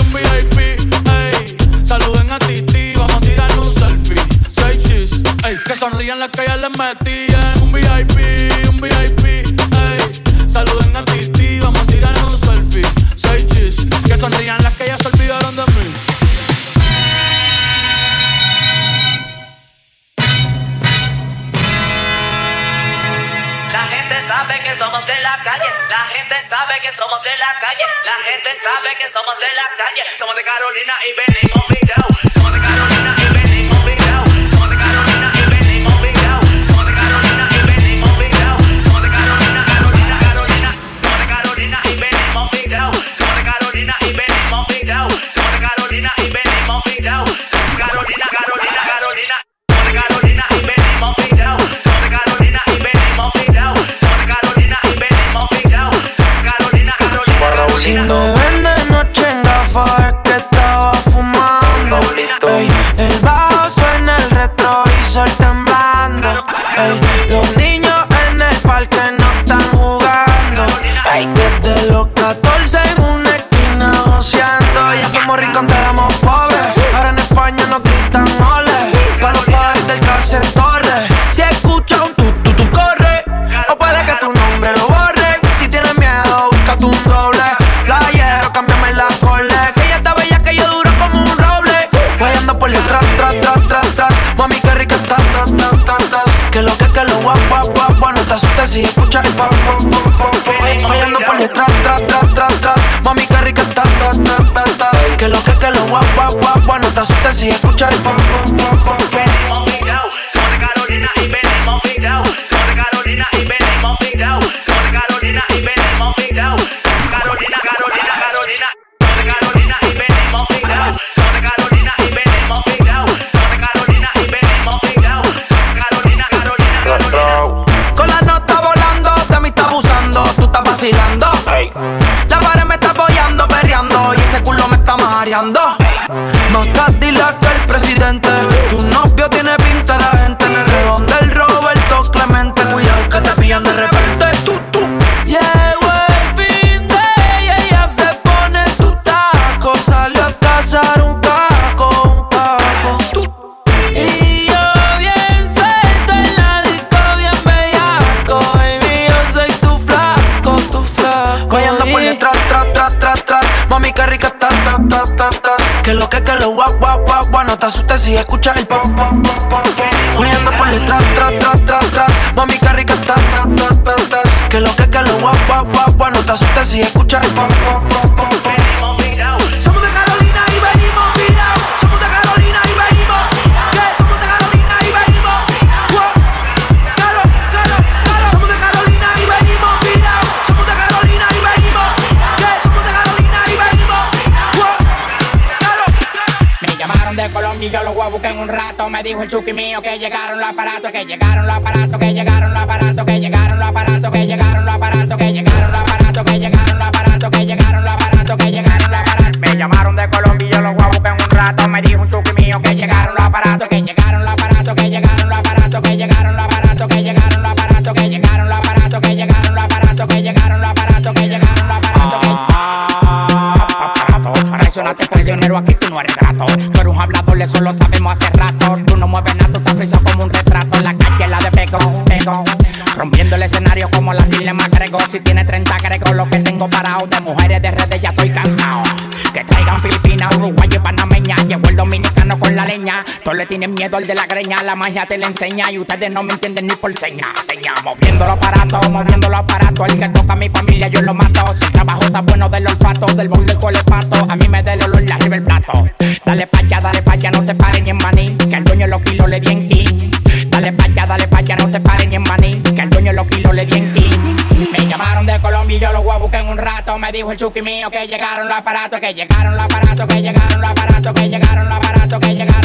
un VIP, ey. Saluden a Titi, vamos a tirar un selfie. Seis chis, ey. Que sonrían las que ya les metían. Eh. Un VIP, un VIP, ey. Saluden a Titi, vamos a tirar un selfie. Seis chis, que sonrían las que ya se olvidaron de mí. sabe que somos de la calle, la gente sabe que somos de la calle, la gente sabe que somos de la calle, somos de Carolina y venimos, mi Somos de Carolina y venimos, mi Si no es noche en la falla si escuchas el pop, pop, pop, pop, pop. Vayando por detrás, tras, tras, tras, tras. Mami, qué rica está, tras, tras, tras, tras. Que lo que, que lo guap, guap, guap. No te asustes si escuchas el pop, pop, pop, No te asustes si escuchas el pop, pop, pop, pop, Vayando por detrás, tras, tras, tras, tras. Mami, qué rica está, ta, ta, ta Que lo que, que lo guap, guap, guap No te asustes si escuchas el pop, pop, pop, Me dijo el chuki mío que llegaron los aparatos, que llegaron los aparatos, que llegaron los aparatos, que llegaron los aparatos, que llegaron los aparatos, que llegaron los aparatos, que llegaron los aparatos, que llegaron los aparatos, que llegaron los aparatos. Me llamaron de Colombia y yo los buscar en un rato. Me dijo un chuki mío que llegaron los aparatos, que llegaron los aparatos, que llegaron los aparatos, que llegaron los aparatos, que llegaron los aparatos, que llegaron los aparatos, que llegaron los aparatos, que llegaron los aparatos, que llegaron los aparatos, que Reaccionaste prisionero, aquí tú no eres grato. Tú eres un hablador, eso lo sabemos hace rato. Rompiendo el escenario como la dilema grego. Si tiene 30 grego, lo que tengo parado. De mujeres de redes ya estoy cansado. Que traigan Filipinas, Uruguay y Panameña. Llegó el dominicano con la leña. Todos le tienen miedo al de la greña. La magia te la enseña y ustedes no me entienden ni por seña. Seña, moviendo los aparatos, moviendo los aparatos. El que toca a mi familia, yo lo mato. Si el trabajo está bueno del olfato, del bol del colepato. A mí me da el olor, le arriba el plato. Dale pa' allá, dale pa' allá, no te pares ni en maní. Que el dueño los kilos le di yo los voy a buscar en un rato. Me dijo el chuki mío que llegaron los aparatos, que llegaron los aparatos, que llegaron los aparatos, que llegaron los aparatos, que llegaron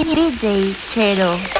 DJ Chero.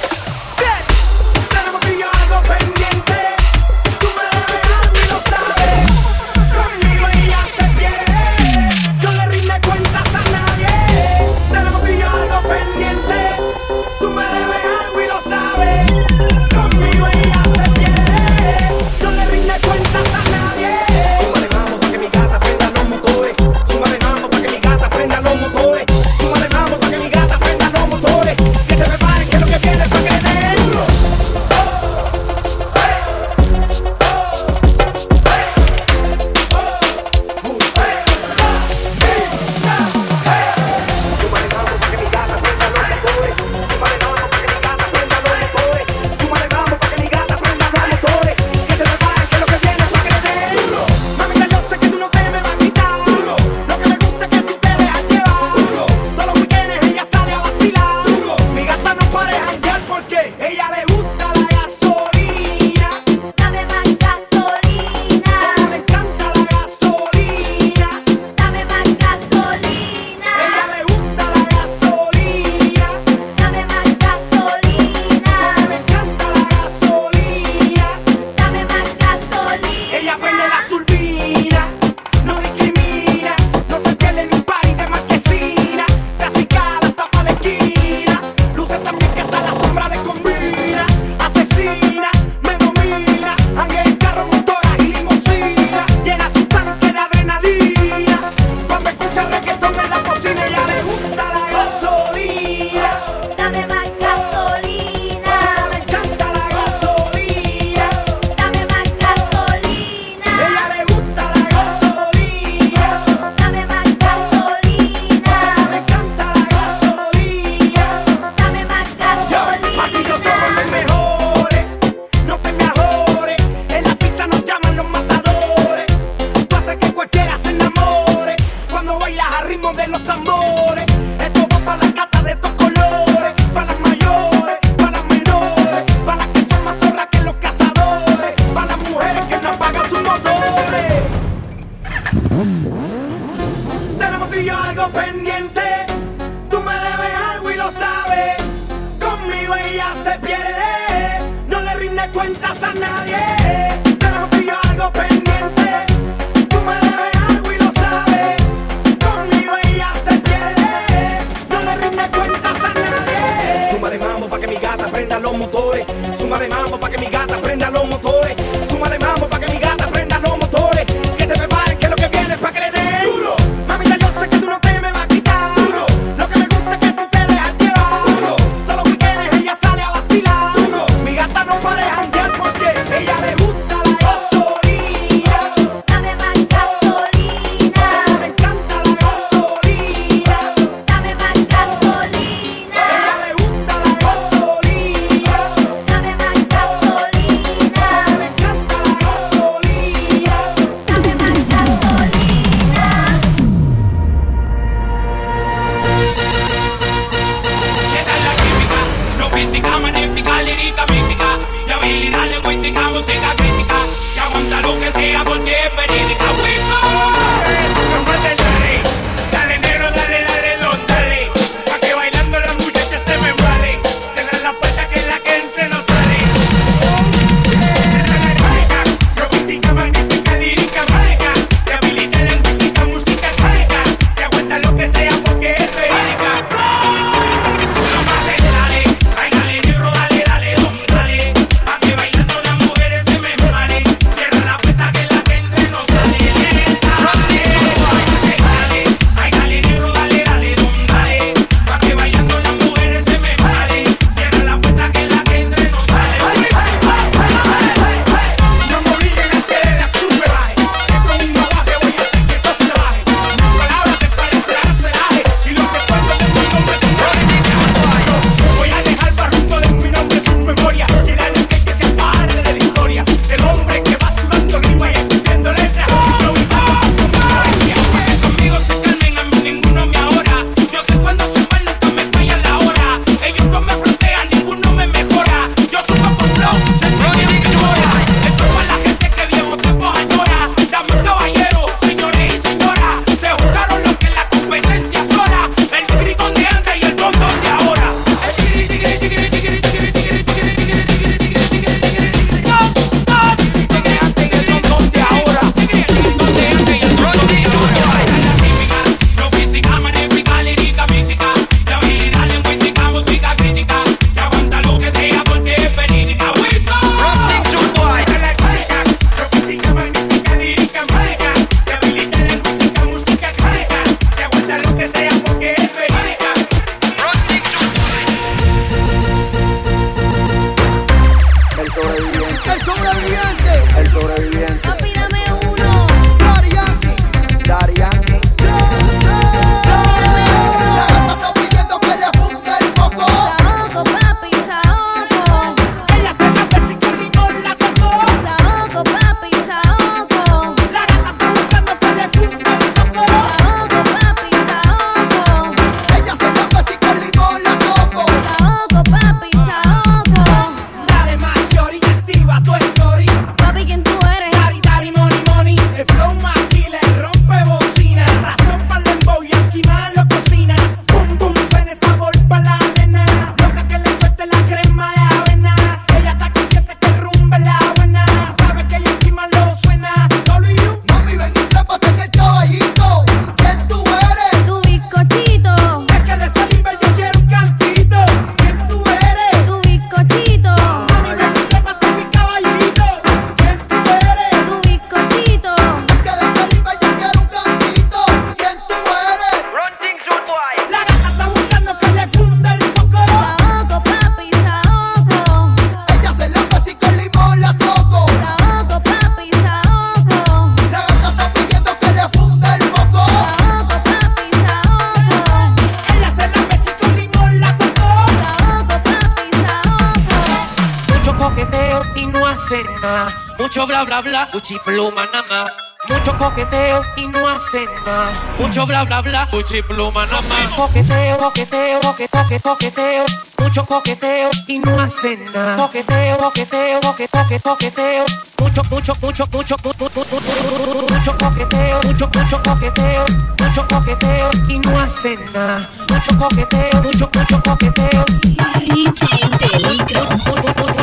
y pluma nada más. Coqueteo, coqueteo, coqueteo, coqueteo, mucho coqueteo y no hacen nada. Coqueteo, coqueteo, coqueteo, coqueteo, mucho, mucho, mucho, mucho, mucho coqueteo, mucho, mucho coqueteo, mucho coqueteo y no hacen nada. Mucho coqueteo, mucho, mucho coqueteo.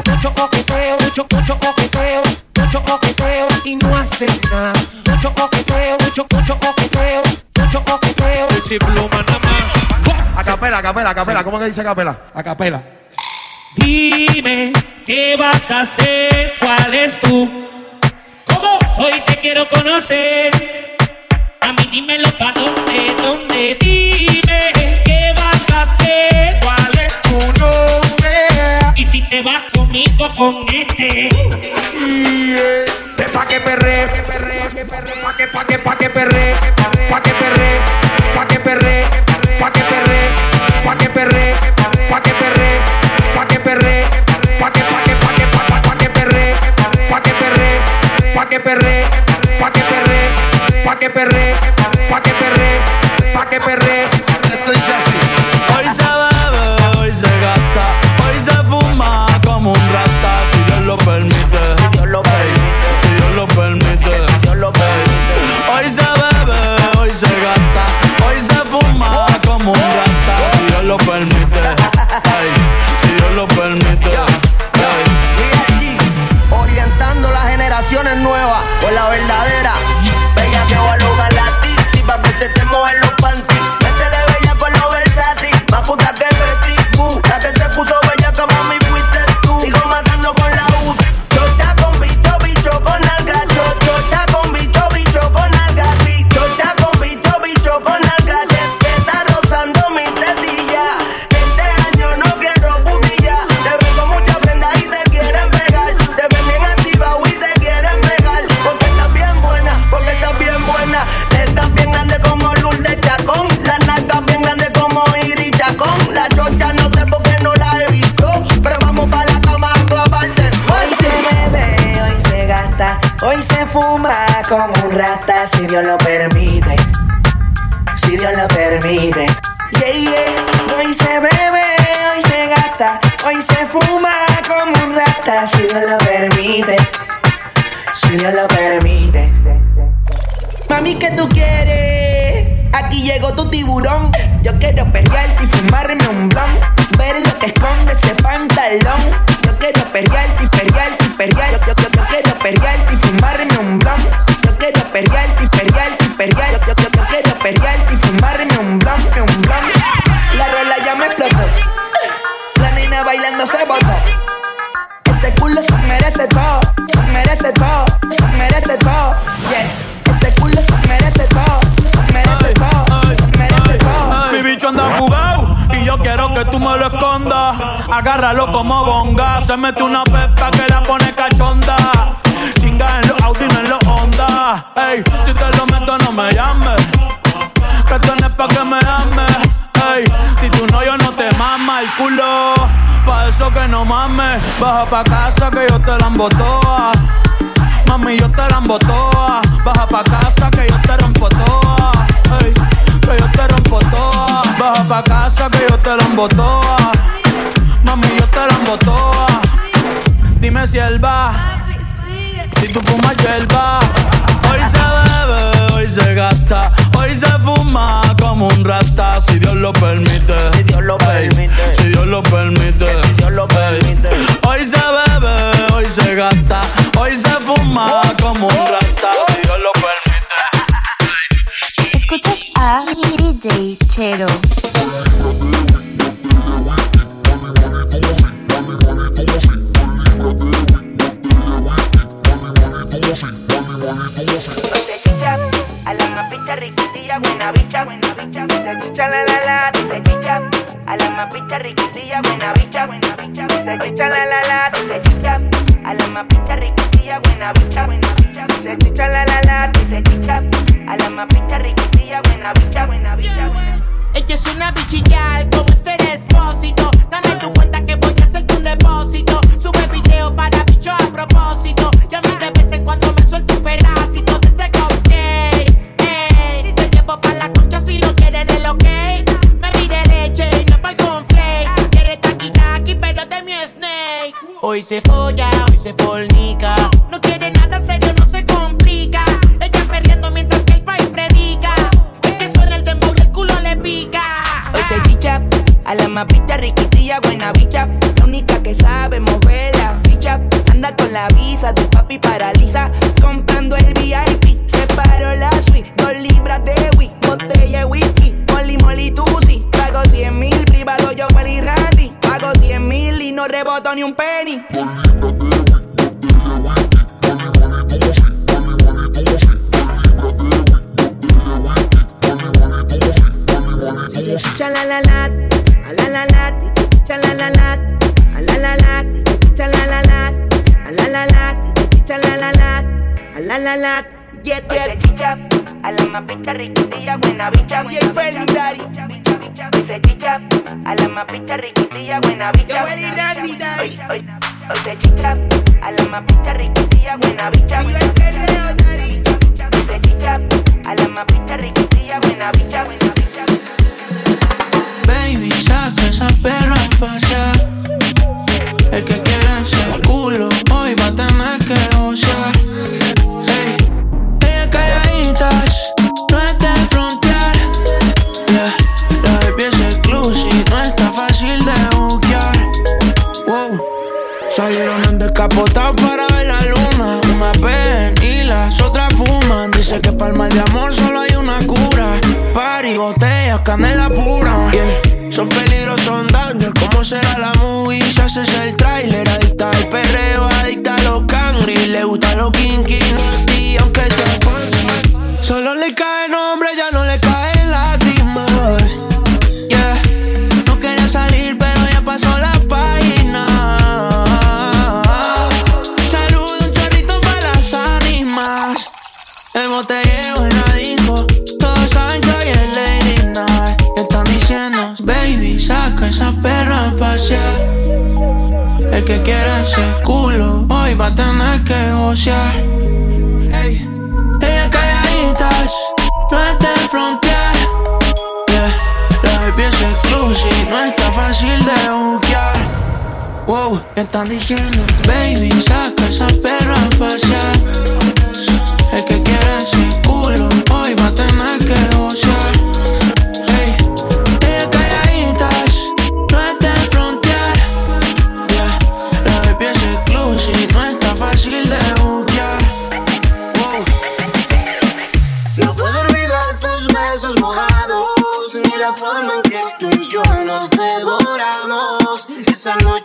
Mucho coqueteo, mucho, mucho coqueteo, mucho coqueteo y no hacen nada. Mucho coqueteo, mucho, mucho coqueteo, mucho coqueteo y pluma nada más. Acapela, acapela, acapela. ¿Cómo que dice acapela? Acapela. Dime qué vas a hacer, cuál es tú. ¿Cómo? Hoy te quiero conocer. A mí dímelo pa' dónde, dónde. Dime qué vas a hacer, cuál es tu nombre. Y si te vas conmigo con este. Pa' que perre, pa' que perre, pa' que, pa' que, pa' que perre, pa' que perre. Perre, pa' que perre, pa' que perre, pa' que perre, pa' que perre. Se mete una pepa que la pone cachonda. Chinga en los Audi, no en los Honda. Ey, si te lo meto, no me llames. Que esto no pa' que me ames. Ey, si tú no, yo no te mama el culo. Pa' eso que no mames. Baja pa' casa que yo te la embotoa. Se chicha la la la, se chicha, a la más riquitilla, buena bicha, buena bicha. Se chicha la la la, se chicha, a la más riquitilla, buena bicha, buena bicha. Se chicha la la la, se chicha, a la más riquitilla, buena bicha, buena bicha. Ella es una bichillar como este despósito. Dame tu cuenta que voy a hacerte un depósito. Sube video para bicho a propósito. Y a de vez en cuando me suelto un pedacito de ese cupcake. Ey, dice llevo pa' Hoy se folla, hoy se fornica. No quiere nada serio, no se complica. Ella perdiendo mientras que el país predica. Es que suena el dembow y el culo le pica. Hoy se chicha, a la más picha riquitilla, buena bicha. La única que sabe mover la ficha. Anda con la visa, tu papi paraliza. Comprando el VIP, se paró la suite. Dos libras de whisky, botella de whisky. Molly, molly, tusi. Pago 100 mil, privado yo, no rebotó ni un penny. Chalalalat, alalalat, chalalalat, alalalat, chalalalat, alalalat, chalalalat, alalalat, yet. A la más bicha, riquitilla, buena bicha, buena bicha, se chicha, a la más riquitilla, buena bicha. Yo y Randy, daddy. Chicha, a la más riquitilla, buena bicha. Viva el perreo, daddy. Se chicha, a la más riquitilla, buena buena bicha. Baby, saca esa perra a pasear. El que quiere Capotado para ver la luna. Una ven y las otras fuman. Dice que para el mal de amor solo hay una cura. Party, botellas, canela pura. Yeah. Son peligros, son daños. ¿Cómo será la movie? Si haces el trailer, adicta al perreo, adicta a los cangri. Le gusta los kinky, aunque sea fancy. Solo le cae nombre. gracia. El que quiera ese culo, hoy va a tener que negociar. Ey, ella calladitas, no está en frontear. Yeah, la baby es exclusive, no está fácil de buquear. Wow, me están diciendo, baby, saca esa perra a pasear. El que quiera ese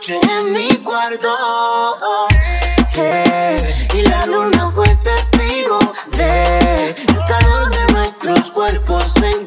noche en mi cuarto. Eh, y la luna fue testigo de el calor de nuestros cuerpos en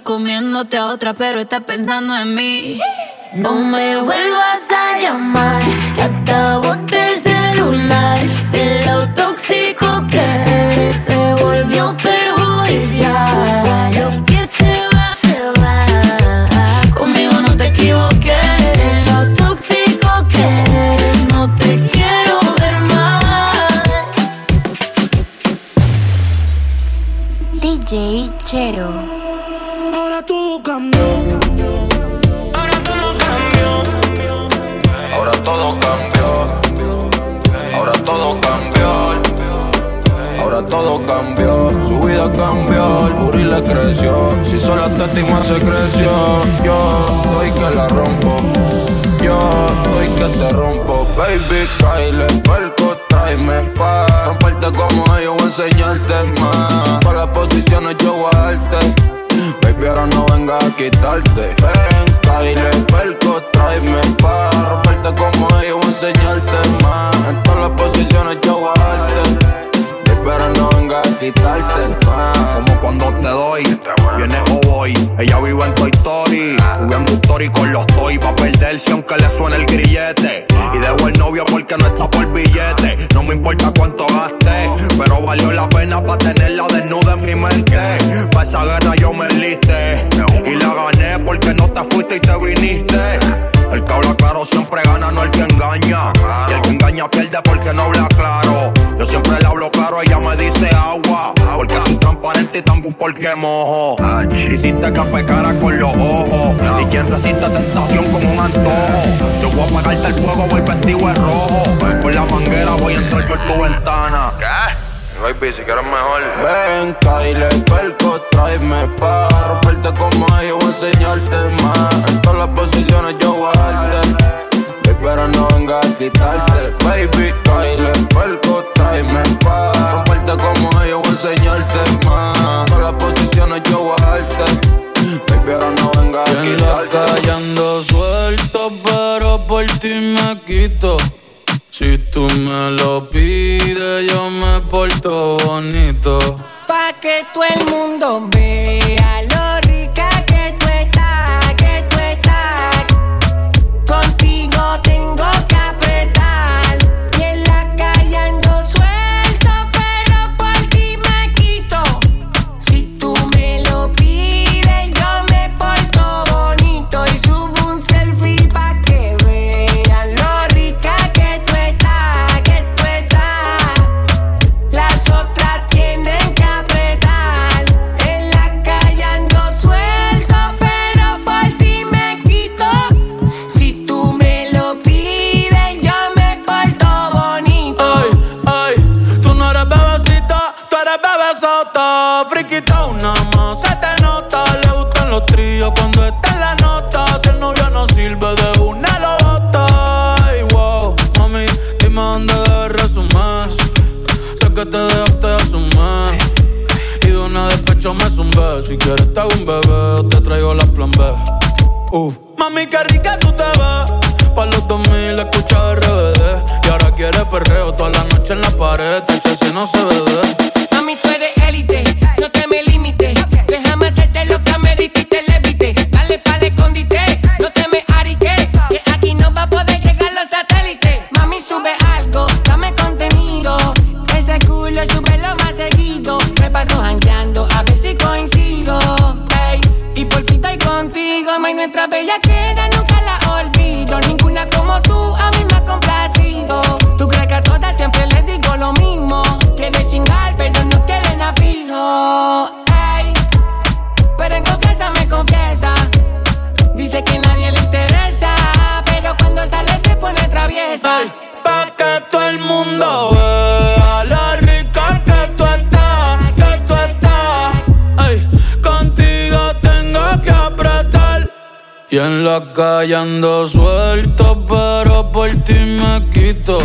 comiéndote a otra, pero estás pensando en mí. No me vuelvas a llamar, que hasta boté el celular. De lo tóxico que eres, se volvió perjudicial. Lo que se va, se va. Conmigo no te equivoques. Todo cambió. Su vida cambió. El booty le creció. Si solo más se creció. Yo doy que la rompo. Yo doy que te rompo. Baby, Kyle, perco, tráeme pa' romperte como ellos, voy a enseñarte más. Para las posiciones yo voy a darte. Baby, ahora no venga a quitarte. Ven, Kyle, perco, tráeme pa' romperte como ellos, voy a enseñarte más. En todas las posiciones yo voy a darte. Pero no venga a quitarte más. Como cuando te doy, viene o voy. Ella vive en Toy Story. Subiendo story con los toy pa' perderse aunque le suene el grillete. Y dejo el novio porque no está por billete. No me importa cuánto gaste, pero valió la pena pa' tenerla desnuda en mi mente. Pa' esa guerra yo me enlisté. Y la gané porque no te fuiste y te viniste. El que habla claro siempre gana, no el que engaña. Y el que engaña pierde porque no habla claro. Yo siempre le hablo claro, ella me dice agua. Porque soy transparente y tampoco porque mojo. Hiciste café cara con los ojos. Y quien resiste tentación con un antojo. Yo voy a apagarte el fuego, voy vestido de rojo. Con la manguera voy a entrar por tu ventana. Baby, si quieres mejor. Ven, Kyle, perco, tráeme pa' romperte como ellos, voy a enseñarte más. En todas las posiciones yo voy a darte. Baby, pero no venga a quitarte. Baby, Kyle, perco, tráeme pa' romperte como ellos, voy a enseñarte más. En todas las posiciones yo voy a darte. Baby, pero no venga a quitarte. calle ando suelto, pero por ti me quito. Si tú me lo pides, yo me porto bonito. Pa' que todo el mundo vea lo Si quieres te hago un bebé te traigo la plan B. Uf, mami, qué rica tú te ves. Pa' los 2000 escucha RBD. Y ahora quieres perreo toda la noche en la pared. Te si no se ve. Mami, tú eres élite, no te me limites. Déjame hacerte la calle ando suelto, pero por ti me quito.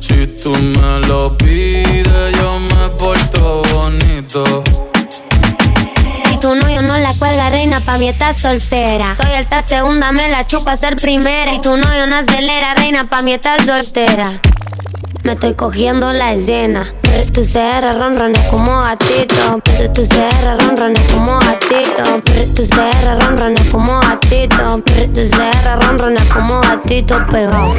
Si tú me lo pides, yo me porto bonito. Y tu novio no la cuelga, reina, pa' mí estás soltera. Soy alta segunda, me la chupa ser primera. Y tu novio no acelera, reina, pa' mí estás soltera. Me estoy cogiendo la escena. Tu CR ronrones como gatito. Tu CR ronrones como gatito. Tu CR ronrones como gatito. Tu CR ronrones como gatito pegado.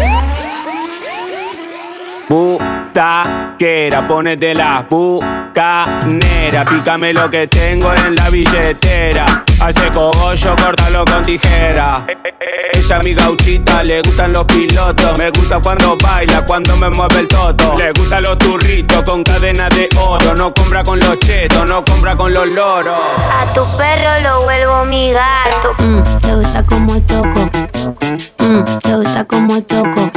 Butaquera, ponete la bucanera. Pícame lo que tengo en la billetera. Hace cogollo, córtalo con tijera. Ella mi gauchita, le gustan los pilotos. Me gusta cuando baila, cuando me mueve el toto. Le gustan los turritos con cadena de oro. No compra con los chetos, no compra con los loros. A tu perro lo vuelvo mi gato. Mm, te gusta como toco. Mm, te gusta como toco.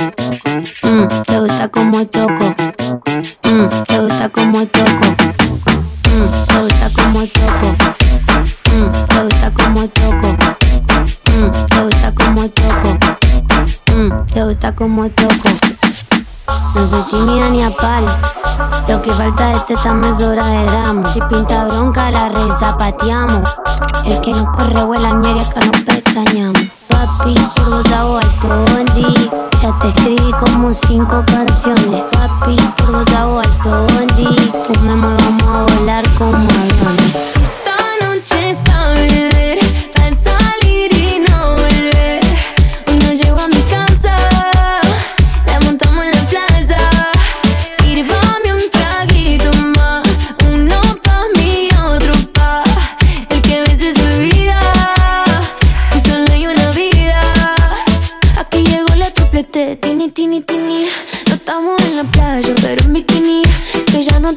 Te gusta como toco. Mm, te gusta como toco. Mm, te gusta como toco. Mm, te gusta como toco. Mm, te gusta como toco. Mm, te gusta como toco. No soy tímida ni a. Lo que falta de este hora de damos. Si pinta bronca, la rezapateamos. El que no corre vuela ñeria que nos pestañamos. Papi, por hago alto bondi. Ya te escribí como cinco canciones. Papi, por hago alto bondi. Fumemos, vamos a volar como aviones.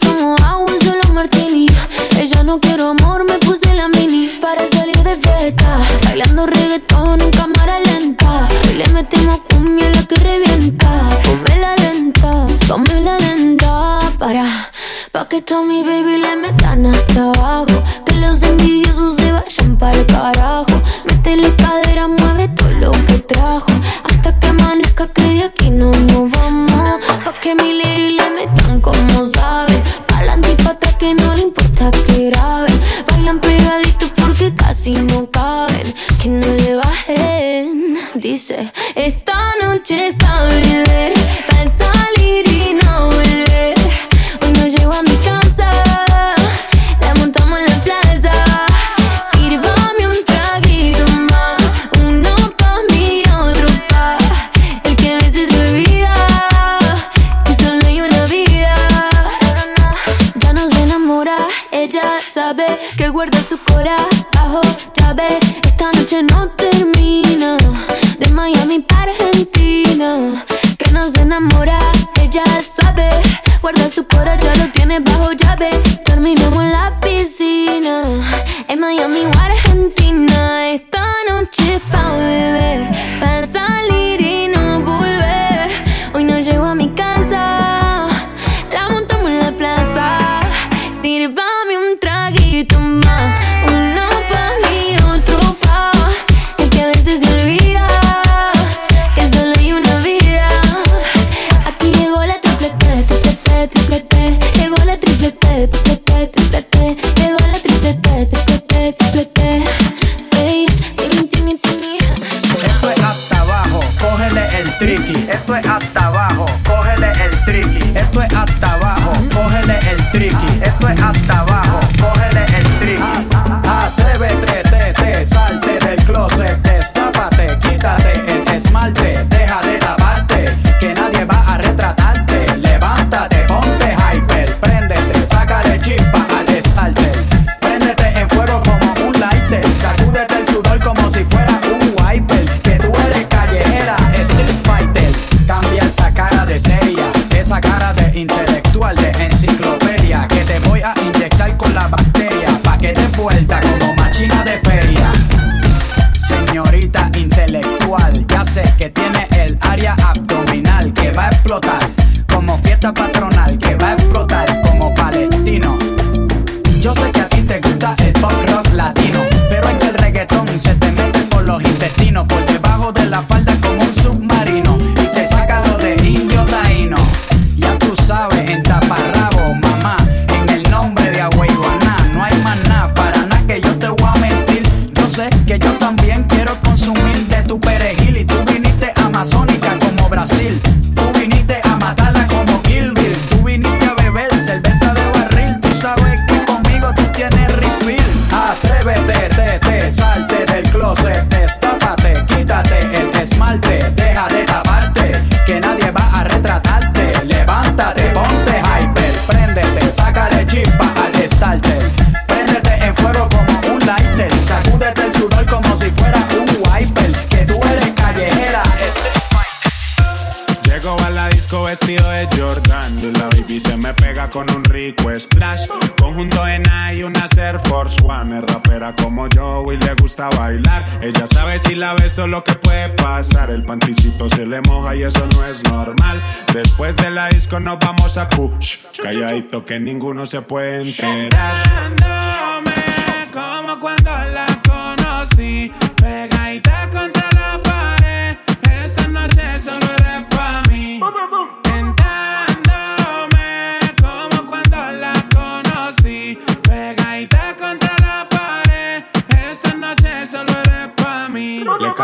Tomo agua, solo martini. Ella no quiero amor, me puse la mini para salir de fiesta. Bailando reggaetón en cámara lenta. Y le metemos cumbia la que revienta. Ponme la lenta, ponme la lenta para. Pa' que tú a mi baby le metan hasta abajo. Que los envidiosos se vayan para el carajo. Métele cadera, mueve todo lo que trajo. Hasta que amanezca que de aquí no nos vamos. Pa' que mi lady le metan como saben. Que no le importa que graben. Bailan pegaditos porque casi no caben. Que no le bajen. Dice, esta noche es pa' beber, pa' salir Esta noche no termina, de Miami para Argentina. Que no se enamora, ella sabe, guarda su corazón, ya lo tiene bajo llave. Terminamos en la piscina, en Miami o Argentina. Esta noche pa' beber, pa' eso no es normal. Después de la disco nos vamos a push. Calladito que ninguno se puede enterar. como cuando la conocí. Pegadita contra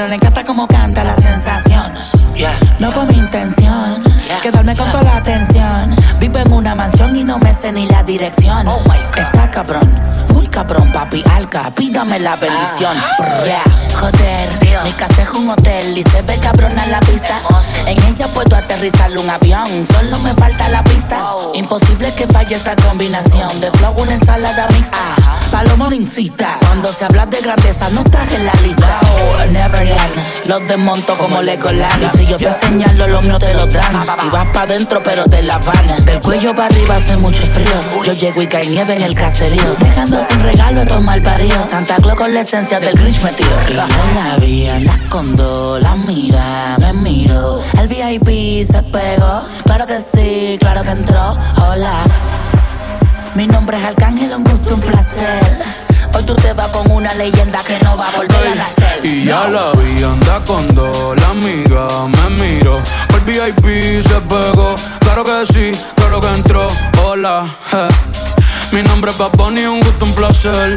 Pero le encanta como canta la sensación. No fue mi intención quedarme con toda la atención. Vivo en una mansión y no me sé ni la dirección. Está cabrón, muy cabrón, papi alca, pídame la bendición. Joder, mi casa es un hotel y se ve cabrona la pista. En ella puedo aterrizar un avión, solo me falta la pista. Imposible que falle esta combinación de flow, una ensalada mixta. Palomo incita, cuando se habla de grandeza no estás en la lista. Oh, Neverland, los desmonto como Legoland. Y si yo te señalo, los míos te lo dan. Y vas pa' dentro, pero te la van. Del cuello para arriba hace mucho frío. Yo llego y cae nieve en el caserío. Dejando sin regalo estos mal paridos. Santa Claus con la esencia del Grinch metido. Y yo la vi, la escondo, la mira, me miro. El VIP se pegó. Claro que sí, claro que entró. Hola. Mi nombre es Arcángel, un gusto, un placer. Hoy tú te vas con una leyenda que no va a volver a nacer. Y ya la vi, anda con dos, la amiga me miró. Por VIP se pegó, claro que sí, claro que entró. Hola, mi nombre es Bunny, un gusto, un placer.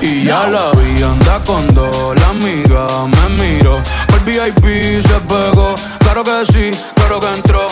Y ya la vi, anda con dos, la amiga me miró. El VIP se pegó, claro que sí, claro que entró.